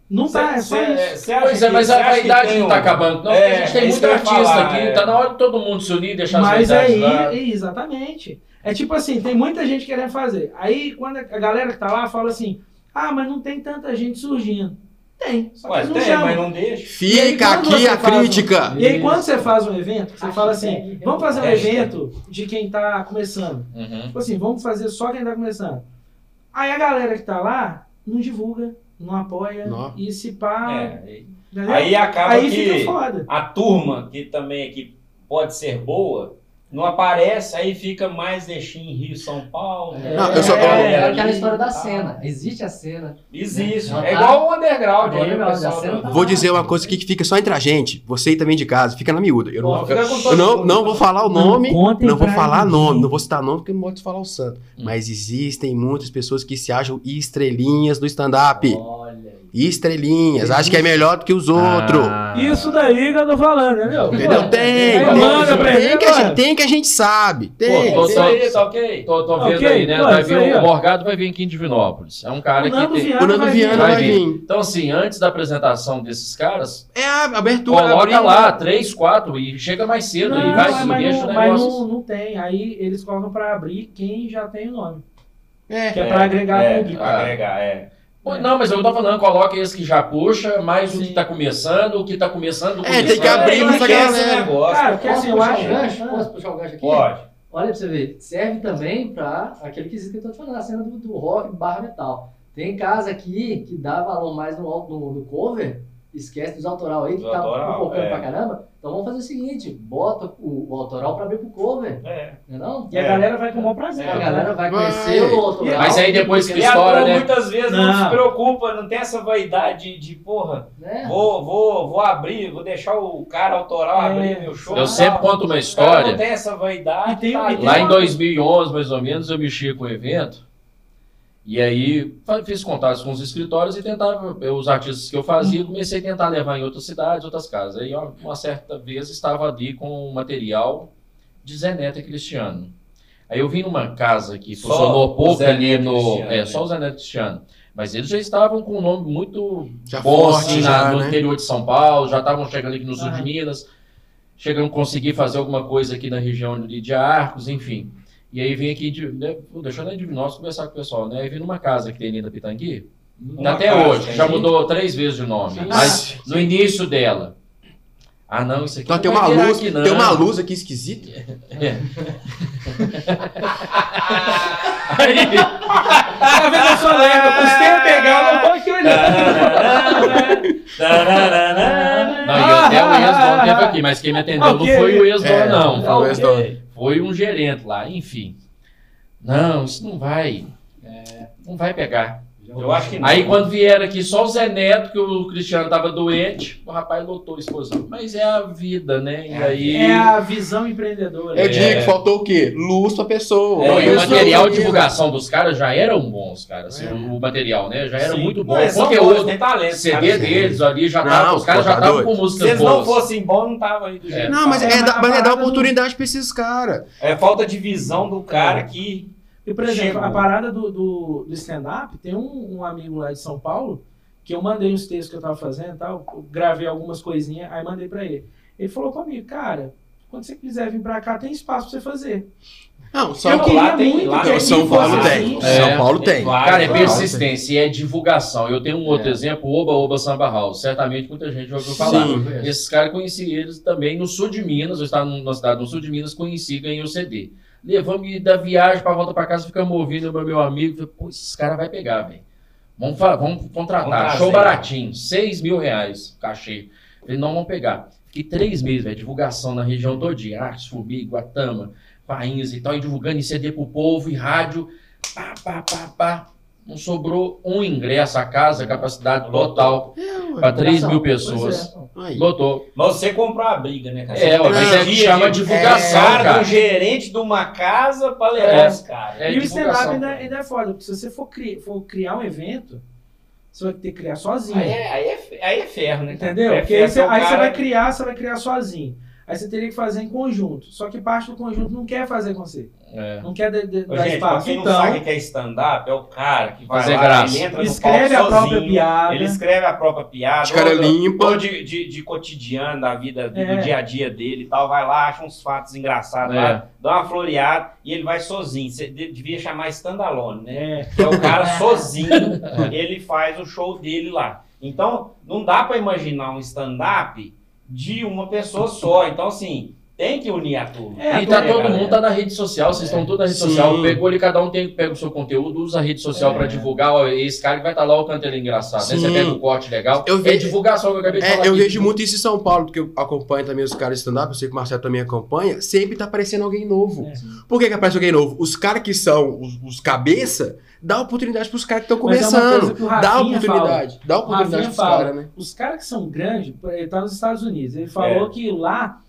Não tá, é só isso. Cê acha Pois é, que- mas cê a que vaidade não tá um- acabando. Não, É, porque a gente tem é muito isso que artista falar, aqui. é. Tá na hora de todo mundo se unir, deixar Mas as aí, vaidades lá. exatamente. É tipo assim, tem muita gente querendo fazer. Aí quando a galera que tá lá fala assim, ah, mas não tem tanta gente surgindo. Tem, só que Ué, não tem, chamam. mas não deixa. E aí, Fica aqui a faz um- crítica. E aí quando você faz um evento, você fala assim, vamos fazer um evento de quem tá começando. Uhum. Tipo assim, vamos fazer só quem tá começando. Aí a galera que tá lá não divulga, não apoia. Não. E se pá. É? Aí acaba Aí que fica foda. a turma, que também aqui pode ser boa, não aparece, aí fica mais deixinho em Rio, São Paulo. É, Não, eu sou- é, é aquela história da tá. cena. Existe a cena. Existe. Não, É tá. igual o underground O aí, o pessoal do- tá- Vou dizer uma coisa aqui que fica só entre a gente. Você aí também de casa, fica na miúda. Eu não, Pô, com eu todo não, não vou falar o nome, Não não vou falar ninguém. nome, não vou citar nome porque não pode falar o santo. Hum. Mas existem muitas pessoas que se acham estrelinhas do stand-up. Olha Estrelinhas, acham que é melhor do que os outros. Ah. Isso daí que eu tô falando, entendeu? Entendeu? Tem, aí tem, manda pra tem, que a gente, tem que a gente sabe. Tem. Pô, Isso aí, tá ok? Tô, tô vendo Ok, aí, né? pô, Vai isso vir, aí, o. Morgado vai vir aqui em Divinópolis. É um cara O que tem... Viana o Nando vai Viana vir. vai vai vir. vir. Então, assim, antes da apresentação desses caras, É a abertura. coloca lá, três, quatro, e chega mais cedo Não, e vai, mas, e mas não, mas negócio. não, não tem. Aí eles colocam pra abrir quem já tem o nome. É. Que é, pra agregar é, público. pra agregar, é. Pô, Não, mas eu tô falando, coloca esse que já puxa, mais o que tá começando, o que tá começando. É, tem que abrir pra esse galera. negócio. Cara, porque Posso assim, eu puxar acho. gancho? Ah. Posso puxar um gancho aqui? Pode. Olha pra você ver, serve também pra aquele quesito que eu tô te falando, a cena do, do rock barra metal. Tem casa aqui que dá valor mais no, alto- no, no cover, esquece dos autoral aí, que Do tá autoral, é. pra caramba. Então vamos fazer o seguinte, bota o, o autoral pra abrir pro cover, É. não é não? E a É. galera vai com o maior prazer. É, A galera vai Vai. conhecer o autoral. Mas aí depois que a estoura, né? muitas vezes não. Não. se preocupa, não tem essa vaidade de, porra, Né? vou, vou, vou abrir, vou deixar o cara autoral É. abrir meu show. Eu e sempre conto uma história. não tem essa vaidade. E tem- tá e tem Lá em uma- 2011, mais ou menos, eu mexia com o evento. E aí fiz contatos com os escritórios e tentava, os artistas que eu fazia, comecei a tentar levar em outras cidades, outras casas. Aí uma certa vez estava ali com um material de Zé Neto e Cristiano. Aí eu vim numa casa que funcionou o pouco ali no. É, né? só o e Cristiano. Mas eles já estavam com um nome muito Já bom forte, assim, já, na- no né? interior de São Paulo, já estavam chegando aqui no sul de Aham. Minas, chegando a conseguir fazer alguma coisa aqui na região de Arcos, enfim. E aí vim aqui, de, né, pô, deixando de nós conversar com o pessoal, né? Aí vim numa casa que tem ali na Pitangui, Uma até casa, hoje, já gente- mudou três vezes de nome, mas no início dela. Ah, não, isso aqui Então não tem uma luz, aqui, não. tem uma luz aqui esquisita. <laughs> Aí, Tá vendo? Eu sou lerdo. Custei pegar, eu tô aqui olhando. não, e até o ex-dono teve aqui, mas quem me atendeu não Ok. foi o ex-dono, É, não. foi o ex-dono. Foi um gerente lá, enfim. Não, isso não vai. Não vai pegar. Eu acho que não. Aí quando vieram aqui só o Zé Neto, que o Cristiano tava doente, o rapaz lotou a exposição. Mas é a vida, né? E aí. É a visão empreendedora. Eu digo que faltou o quê? Luz pra pessoa. Não, É, e o material eu de divulgação dos caras já eram bons, cara. assim, É. O material, né? Já era Sim. muito bom. Não, eles O bons, talento. CD cara. deles ali já Não, tava. Os caras já tá estavam doido. com Se músicas eles não fossem bons, não tava aí do jeito. Não, mas é, da- mas é dar do- oportunidade pra esses caras. É falta de visão do cara que. E, por exemplo, Chegou. a parada do, do, do stand-up, tem um, um amigo lá de São Paulo que eu mandei os textos que eu tava fazendo e tal, gravei algumas coisinhas, aí mandei pra ele. Ele falou comigo, cara, quando você quiser vir pra cá, tem espaço pra você fazer. Não, eu São, queria lá tem- muito lá que São fosse Paulo assim. tem. É. São Paulo tem. Cara, é persistência e é divulgação. Eu tenho um outro É. exemplo, Oba Oba Samba House. Certamente muita gente já ouviu falar. Sim. Esses caras conheci eles também no sul de Minas. Eu estava numa cidade no sul de Minas, conheci, ganhei o CD. Levamos e da viagem para volta para casa, ficamos ouvindo o meu amigo. Falei, Pô, esses caras vai pegar, velho. Vamos, vamos contratar. Show baratinho, 6 mil reais, cachê. Falei, não, vamos pegar. Fiquei três meses, velho, divulgação na região todinha. Artes, Fubi, Guatama, Painhas e tal, e divulgando em CD pro povo e rádio. Pá, pá, pá, pá. Não sobrou um ingresso a casa, capacidade total para 3 mil pessoas. Pois é. Aí. Lotou. Mas você comprou a briga, né, cara? É, ó, mas é chama de- divulgação, cara, cara. do gerente de uma casa pra levar É. os caras. É e o stand-up ainda, ainda é foda, porque se você for, cri- for criar um evento, você vai ter que criar sozinho. Aí é, aí, é, aí é ferro, né? cara? Entendeu? É Porque aí, você, aí você cara- vai criar, você vai criar sozinho. Aí você teria que fazer em conjunto. Só que parte do conjunto não quer fazer com você. É. Não quer de, de, Ô, dar gente, espaço. quem não Então, sabe o que é stand-up, é o cara que vai Fazer lá, graça. ele entra no escreve a palco própria sozinho, piada. Ele escreve a própria piada. Os cara ou- limpa. ou de, de, de cotidiano, da vida, do É. dia a dia dele e tal. Vai lá, acha uns fatos engraçados É. lá, dá uma floreada e ele vai sozinho. Você de- devia chamar stand-alone, né? é, é o cara <laughs> sozinho, ele faz o show dele lá. Então, não dá pra imaginar um stand-up de uma pessoa só. Então, assim, tem que unir a turma. É, e tá é, todo galera. mundo tá na rede social, vocês estão todos na rede Sim. social. Pegou ali, cada um tem, pega o seu conteúdo, usa a rede social É. pra divulgar. Ó, esse cara que vai estar lá, o canto é engraçado. Né? Você pega o corte legal. Eu É vejo- divulgação, eu acabei de falar É, eu aqui. vejo muito isso em São Paulo, porque eu acompanho também os caras de stand-up, eu sei que o Marcelo também acompanha, sempre tá aparecendo alguém novo. É. Por que, que aparece alguém novo? Os caras que são os, os cabeça, dá oportunidade pros caras que estão é começando. que dá oportunidade. Dá O oportunidade pros fala, caras, né? Os caras que são grandes, ele tá nos Estados Unidos. Ele falou É. que lá,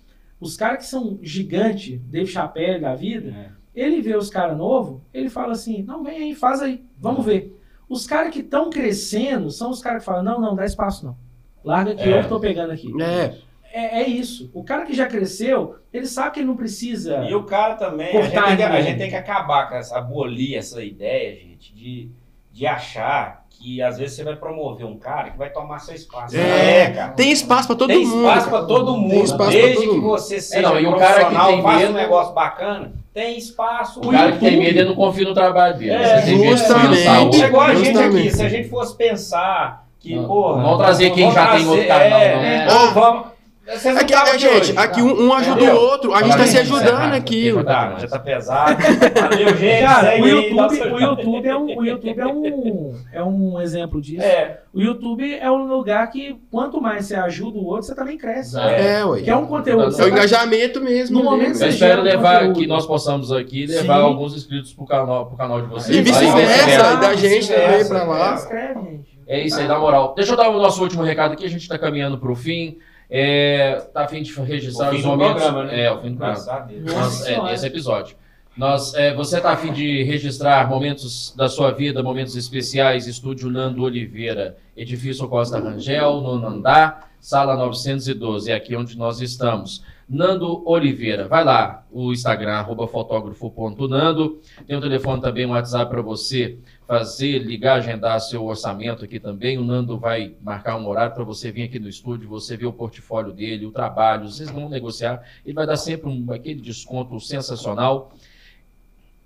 os caras que são gigantes, Dave Chappelle da vida, ele vê os caras novos, ele fala assim: não, vem aí, faz aí, vamos ver. Os caras que estão crescendo são os caras que falam: não, não, dá espaço não. Larga aqui, É. eu que tô pegando aqui. É, É, é isso. O cara que já cresceu, ele sabe que ele não precisa. E o cara também, a gente, que, a gente tem que acabar com essa abolir essa ideia, gente, de, de achar que às vezes você vai promover um cara que vai tomar seu espaço. É, Não é, cara. tem espaço pra todo Tem mundo. espaço cara. pra todo mundo. Tem espaço Desde todo que você seja não, e o cara que profissional, tem faça medo- um negócio bacana, tem espaço. O cara que tem medo, ele não confia no trabalho dele. É, tem justamente. É igual a gente Justamente. aqui, se a gente fosse pensar que, Não, porra. vamos trazer quem já tem outro canal, é, não. Ou vamos. Aqui, estavam é, aqui gente, hoje. aqui um, um ajuda Entendeu? o outro, a gente tá se ajudando aqui. Tá, já tá pesado. Valeu, gente. Cara, o YouTube, o YouTube, é, um, o YouTube é, um, é um exemplo disso. É, O YouTube é um lugar que, quanto mais você ajuda o outro, você também cresce. É. É, ué. Que é um conteúdo. É o vai- engajamento mesmo. No momento né? Eu espero levar conteúdo. que nós possamos aqui levar Sim. alguns inscritos pro canal, pro canal de vocês. E vice-versa, e da gente também pra lá. Escreve, gente. É isso aí, na moral. Deixa eu dar o nosso último recado aqui, a gente tá caminhando pro fim. É, tá a fim de registrar O fim os do momentos. programa, né? É, o fim do programa. Nós, é, nesse episódio. Nós, é, você está a fim de registrar momentos da sua vida, momentos especiais, Estúdio Nando Oliveira, Edifício Costa Rangel, nono andar, sala 912, é aqui onde nós estamos. Nando Oliveira, vai lá, o Instagram, arroba fotógrafo.nando, tem um telefone também, um WhatsApp para você fazer, ligar, agendar seu orçamento aqui também, o Nando vai marcar um horário para você vir aqui no estúdio, você ver o portfólio dele, o trabalho, vocês vão negociar, ele vai dar sempre um, aquele desconto sensacional.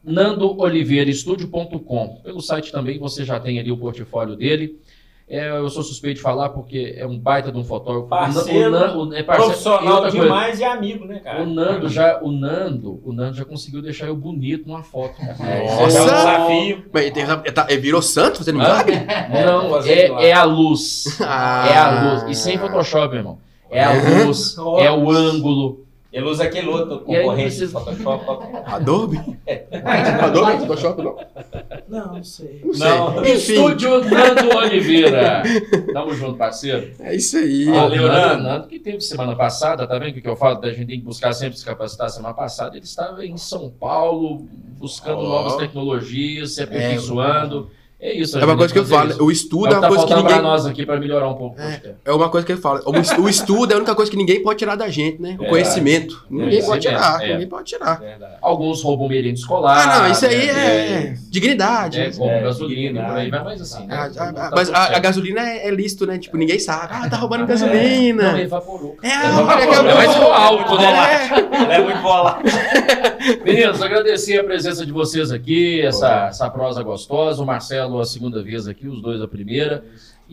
NandoOliveiraEstúdio.com. Pelo site também você já tem ali o portfólio dele. É, eu sou suspeito de falar porque é um baita de um fotógrafo. Parceiro, o, Nan- o, é parceiro- Profissional demais e amigo, né, cara? O Nando já, o Nando, o Nando já conseguiu deixar eu bonito numa foto. É, Nossa! é um desafio. Mas ele, tem- tá- virou santo fazendo Hã? milagre? Não, é, é a luz. Ah. É a luz. E sem Photoshop, meu irmão. É a luz, é o ângulo. Ele usa aquele outro E aí concorrente precisa- do Photoshop. Adobe? Adobe? Photoshop não? Não, não sei. Não sei. Não. Estúdio Nando Oliveira. Tamo junto, parceiro. é isso aí. Valeu, Nando, Nando. Que teve semana passada, tá vendo o que eu falo? Da gente tem que buscar sempre se capacitar. Semana passada ele estava em São Paulo, buscando Ó. novas tecnologias, se aperfeiçoando. É, isso. a É uma coisa que eu falo. isso. O É estudo é que uma tá coisa que ninguém. nós aqui pra melhorar um pouco. É. É uma coisa que eu falo. O es- O estudo é a única coisa que ninguém pode tirar da gente, né? O É. conhecimento. Ninguém pode tirar. é. Ninguém pode tirar. Verdade. Alguns roubam merenda escolar. Ah, não, isso aí né? é dignidade. É, como É, gasolina e por aí vai, mas assim. né? Ah, ah, Tá mas tudo a, gasolina é, é lícito, né? Tipo, ninguém sabe. Ah, tá roubando Não, gasolina. evaporou. É, Evaporou. Mas ficou alto, né? É. É muito bolada. <laughs> Meninos, agradecer a presença de vocês aqui, essa, essa prosa gostosa. O Marcelo a segunda vez aqui, os dois a primeira.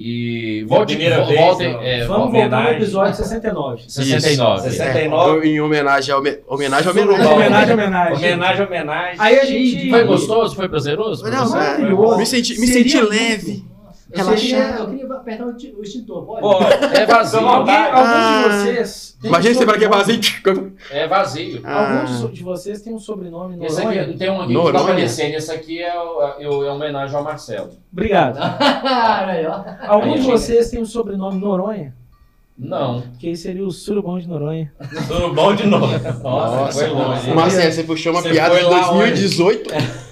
E volte, primeira vo- vez, voltem. É, Vamos voltar no episódio 69. 69. Isso. 69. Em homenagem ao home- homenagem ao Surubão. homenagem. Homenagem, homenagem. Homenagem. Aí a gente. Foi gostoso? Foi prazeroso? pra Não, é, Maravilhoso. me senti, me senti muito. Leve. Eu, queria, eu queria apertar o ti- o extintor, pode? Pô, É vazio. À Alguém, Ah. de vocês. tem Imagina um você para que é vazio. É vazio. Ah. Alguns de vocês têm um sobrenome Esse Noronha? aqui tem um aqui que Noronha? tá aparecendo. Esse aqui é, o, é, é homenagem ao Marcelo. Obrigado. <laughs> Olha aí, ó. Algum Aí, de vocês tem um sobrenome Noronha? Não. Que aí seria o Surubão de Noronha. bom de novo. Nossa, Nossa, foi longe. Marcelo, você puxou uma Você piada de lá 2018. <laughs>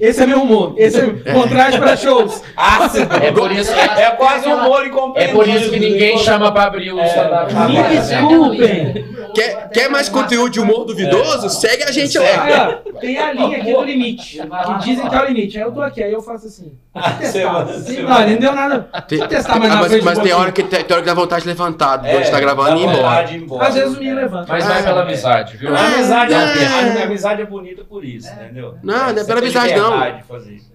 Esse é meu humor. Esse é contraste para shows. <laughs> Ácido. É por isso, é, É quase um humor é incompreendido. por isso que ninguém chama pra abrir o É, stand-up. Me bom. desculpem. Quer, quer mais conteúdo de humor duvidoso? Segue a gente lá. Ó, tem a linha aqui do limite. Que dizem que é o limite. Aí eu tô aqui, aí eu faço assim. Você Testar. Não, não deu nada. Tem- testar mais Ah, na mas, frente mas tem hora que tem, tem hora que dá vontade de levantar, É, quando a gente tá gravando e ir embora. Às vezes me levanta. Mas vai É. pela amizade, viu? A amizade, Ah, é, a amizade é bonita por isso, entendeu? Não, não é pela tem amizade, não.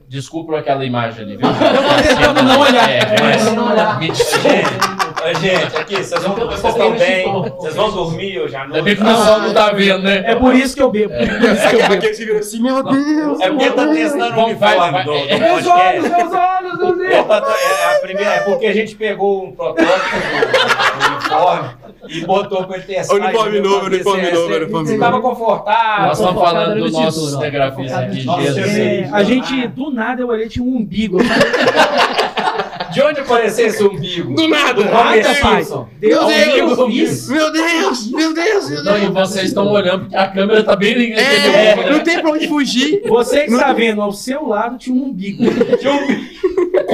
Desculpa aquela imagem ali, viu? Eu tô tentando não olhar. É, É, mas- não olhar. Gente, Mas, gente, aqui, vocês vão- vocês estão bem? Vocês vão dormir hoje à noite? que o pessoal não tá vendo, né? É por isso que eu bebo. Por isso que eu bebo. Viram assim, meu Deus. É porque tá testando o uniforme do, do É. Meus olhos, meus olhos, meus Ele Deus. é, a primeira, é porque a gente pegou um protótipo do, uniforme e botou pra ele testar. Uniforme novo, uniforme se- novo, se- uniforme novo. tava confortável. Nós estamos falando do nosso cinegrafista aqui. É, a gente, do nada, eu olhei, tinha um umbigo. <laughs> De onde apareceu esse umbigo? Do nada. Do Homer Nada, pai. Simpson. Deus, Meu Deus. Meu Deus, meu Deus, meu Não, e Deus. vocês estão olhando porque a câmera tá bem naquele É, ângulo, não né? tem pra onde fugir. Você que está vendo, ao seu lado tinha um umbigo. Tinha um umbigo.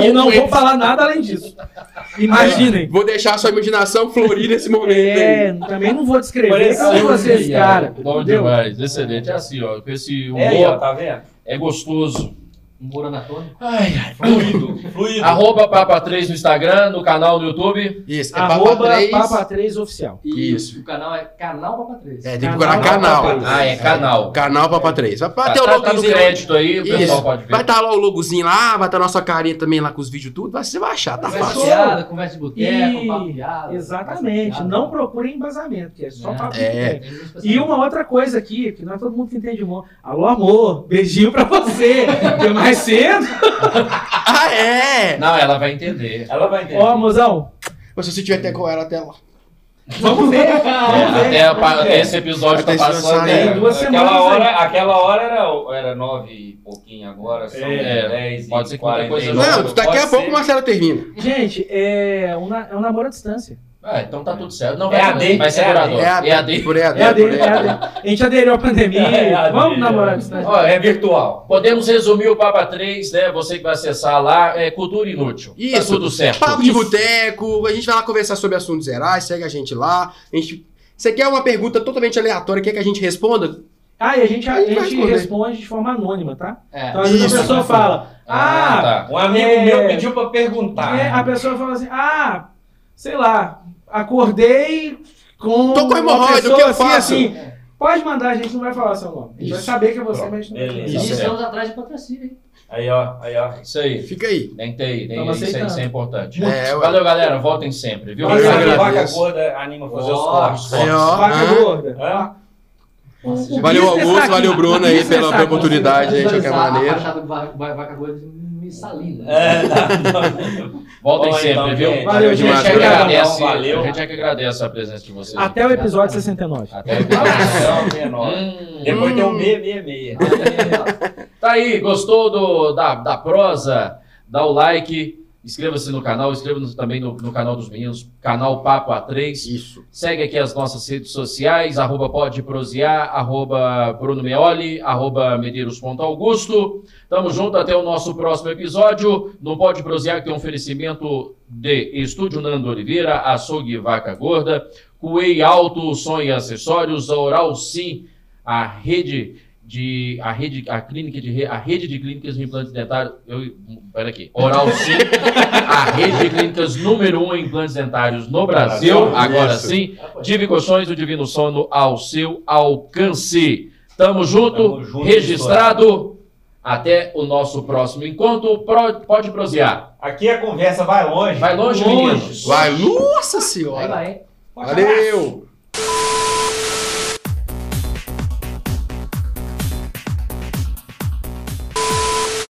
E não vou falar nada além disso. Imaginem. Vou deixar a sua imaginação florir nesse momento aí. É, também não vou descrever como vocês, cara. Bom demais, excelente. É assim, ó, com esse É aí, ó, humor tá vendo? é gostoso. Humor anatômico. Ai, ai. Fluido, fluido. Arroba Papa 3 no Instagram, no canal no YouTube. Isso, é Arroba Papa 3. Papa 3 Oficial. Isso. o canal é Canal Papa 3. É, tem que Canal procurar canal. 3. Ah, é canal. Canal Papa 3. Vai Tá, ter o tá, tá no logozinho. crédito aí, o pessoal Isso. pode ver. Vai estar lá o logozinho lá, vai estar nossa carinha também lá com os vídeos tudo. Vai, você vai achar, tá Conversa fácil. fiada, conversa de boteco, E- papo fiado. Exatamente. conversa Não procurem embasamento, que é só É. papo É. E uma outra coisa aqui, que não é todo mundo que entende humor. Alô, amor, beijinho pra você. <laughs> Mais cedo. <laughs> Ah, é! Não, ela vai entender. Ela vai entender. Ó, mozão, Mas se você tiver até com ela até lá. vamos ver. É, Vamos ver. até, a pa- esse episódio tá Até esse passando. vai né? duas aquela semanas hora, aquela hora era, era nove e pouquinho, agora são É, dez pode e ser 49. Não, daqui a pouco o Marcelo termina. Gente, é um, na- é um namoro à distância. Ah, então tá tudo certo. Não, É vai, AD, vai ser é duradouro. É AD. EAD. Por EAD. É a dele, por é a EAD. dele. A gente aderiu à pandemia. É, a Vamos namorar é. à distância. Ó, É é, virtual. podemos resumir o Papa 3, né? Você que vai acessar lá, é cultura inútil. Tá Isso. tudo certo. Papo de boteco, a gente vai lá conversar sobre assuntos gerais, segue a gente lá. A gente... Você quer uma pergunta totalmente aleatória, quer que a gente responda? Ah, e a gente, a vai gente responde de forma anônima, tá? É. Então, às vezes Isso. a pessoa fala, Ah, ah, tá. Um amigo É. meu pediu pra perguntar. é, a pessoa fala assim, ah, sei lá, acordei com. Tô com uma hemorroida, pessoa o que eu assim, faço? assim. Pode mandar, a gente não vai falar seu nome. A gente vai Isso. saber que é você, Pronto, mas a gente não vai beleza. Falar. Isso. estamos atrás de patrocínio, hein? Aí, ó, aí, ó. Isso aí. Fica aí. Tem que ter, tem, Tamo isso, é- isso é importante. É, ué. Valeu, galera. Voltem sempre, viu? Eu Quem sabe agradeço. vaca gorda anima a fazer os Ó, cortes. Aí, ó. Vaca Hã? gorda. Hã? O Valeu, Augusto, valeu, Bruno, aí, pela- pela oportunidade. aí, de qualquer maneira. A fachada do Va- Va- Vaca Gorda salina. É, tá. <laughs> Voltem Bom, sempre, então, viu? gente. Valeu, a gente gente. é agradece, Valeu. A gente é que agradece a presença de vocês. Até o episódio 69. Até o episódio. Não, <laughs> menor. Hum. Depois tem um 666. Tá aí, gostou do, da, da prosa? Dá o like, inscreva-se no canal, inscreva-se também no, no canal dos meninos, canal Papo A3. Isso. Segue aqui as nossas redes sociais, arroba pode prosear, arroba Bruno Meoli, arroba medeiros.augusto. Tamo junto até o nosso próximo episódio. No Pode Prosear, que tem um oferecimento de Estúdio Nando Oliveira, Açougue Vaca Gorda, Cuei Alto, Som e Acessórios, a Oral Sim, a rede de a rede a clínica de re- a rede de clínicas de implantes dentários eu pera aqui Oral Sim a rede de clínicas número um em implantes dentários no Brasil Brasil, agora isso. sim Divi Colchões o Divino Sono ao seu alcance tamo junto Tamo junto, registrado até o nosso próximo encontro Pro- pode prosear Aqui a conversa vai longe. vai longe Longe. meninos Vai, nossa senhora. vai, hein? Valeu.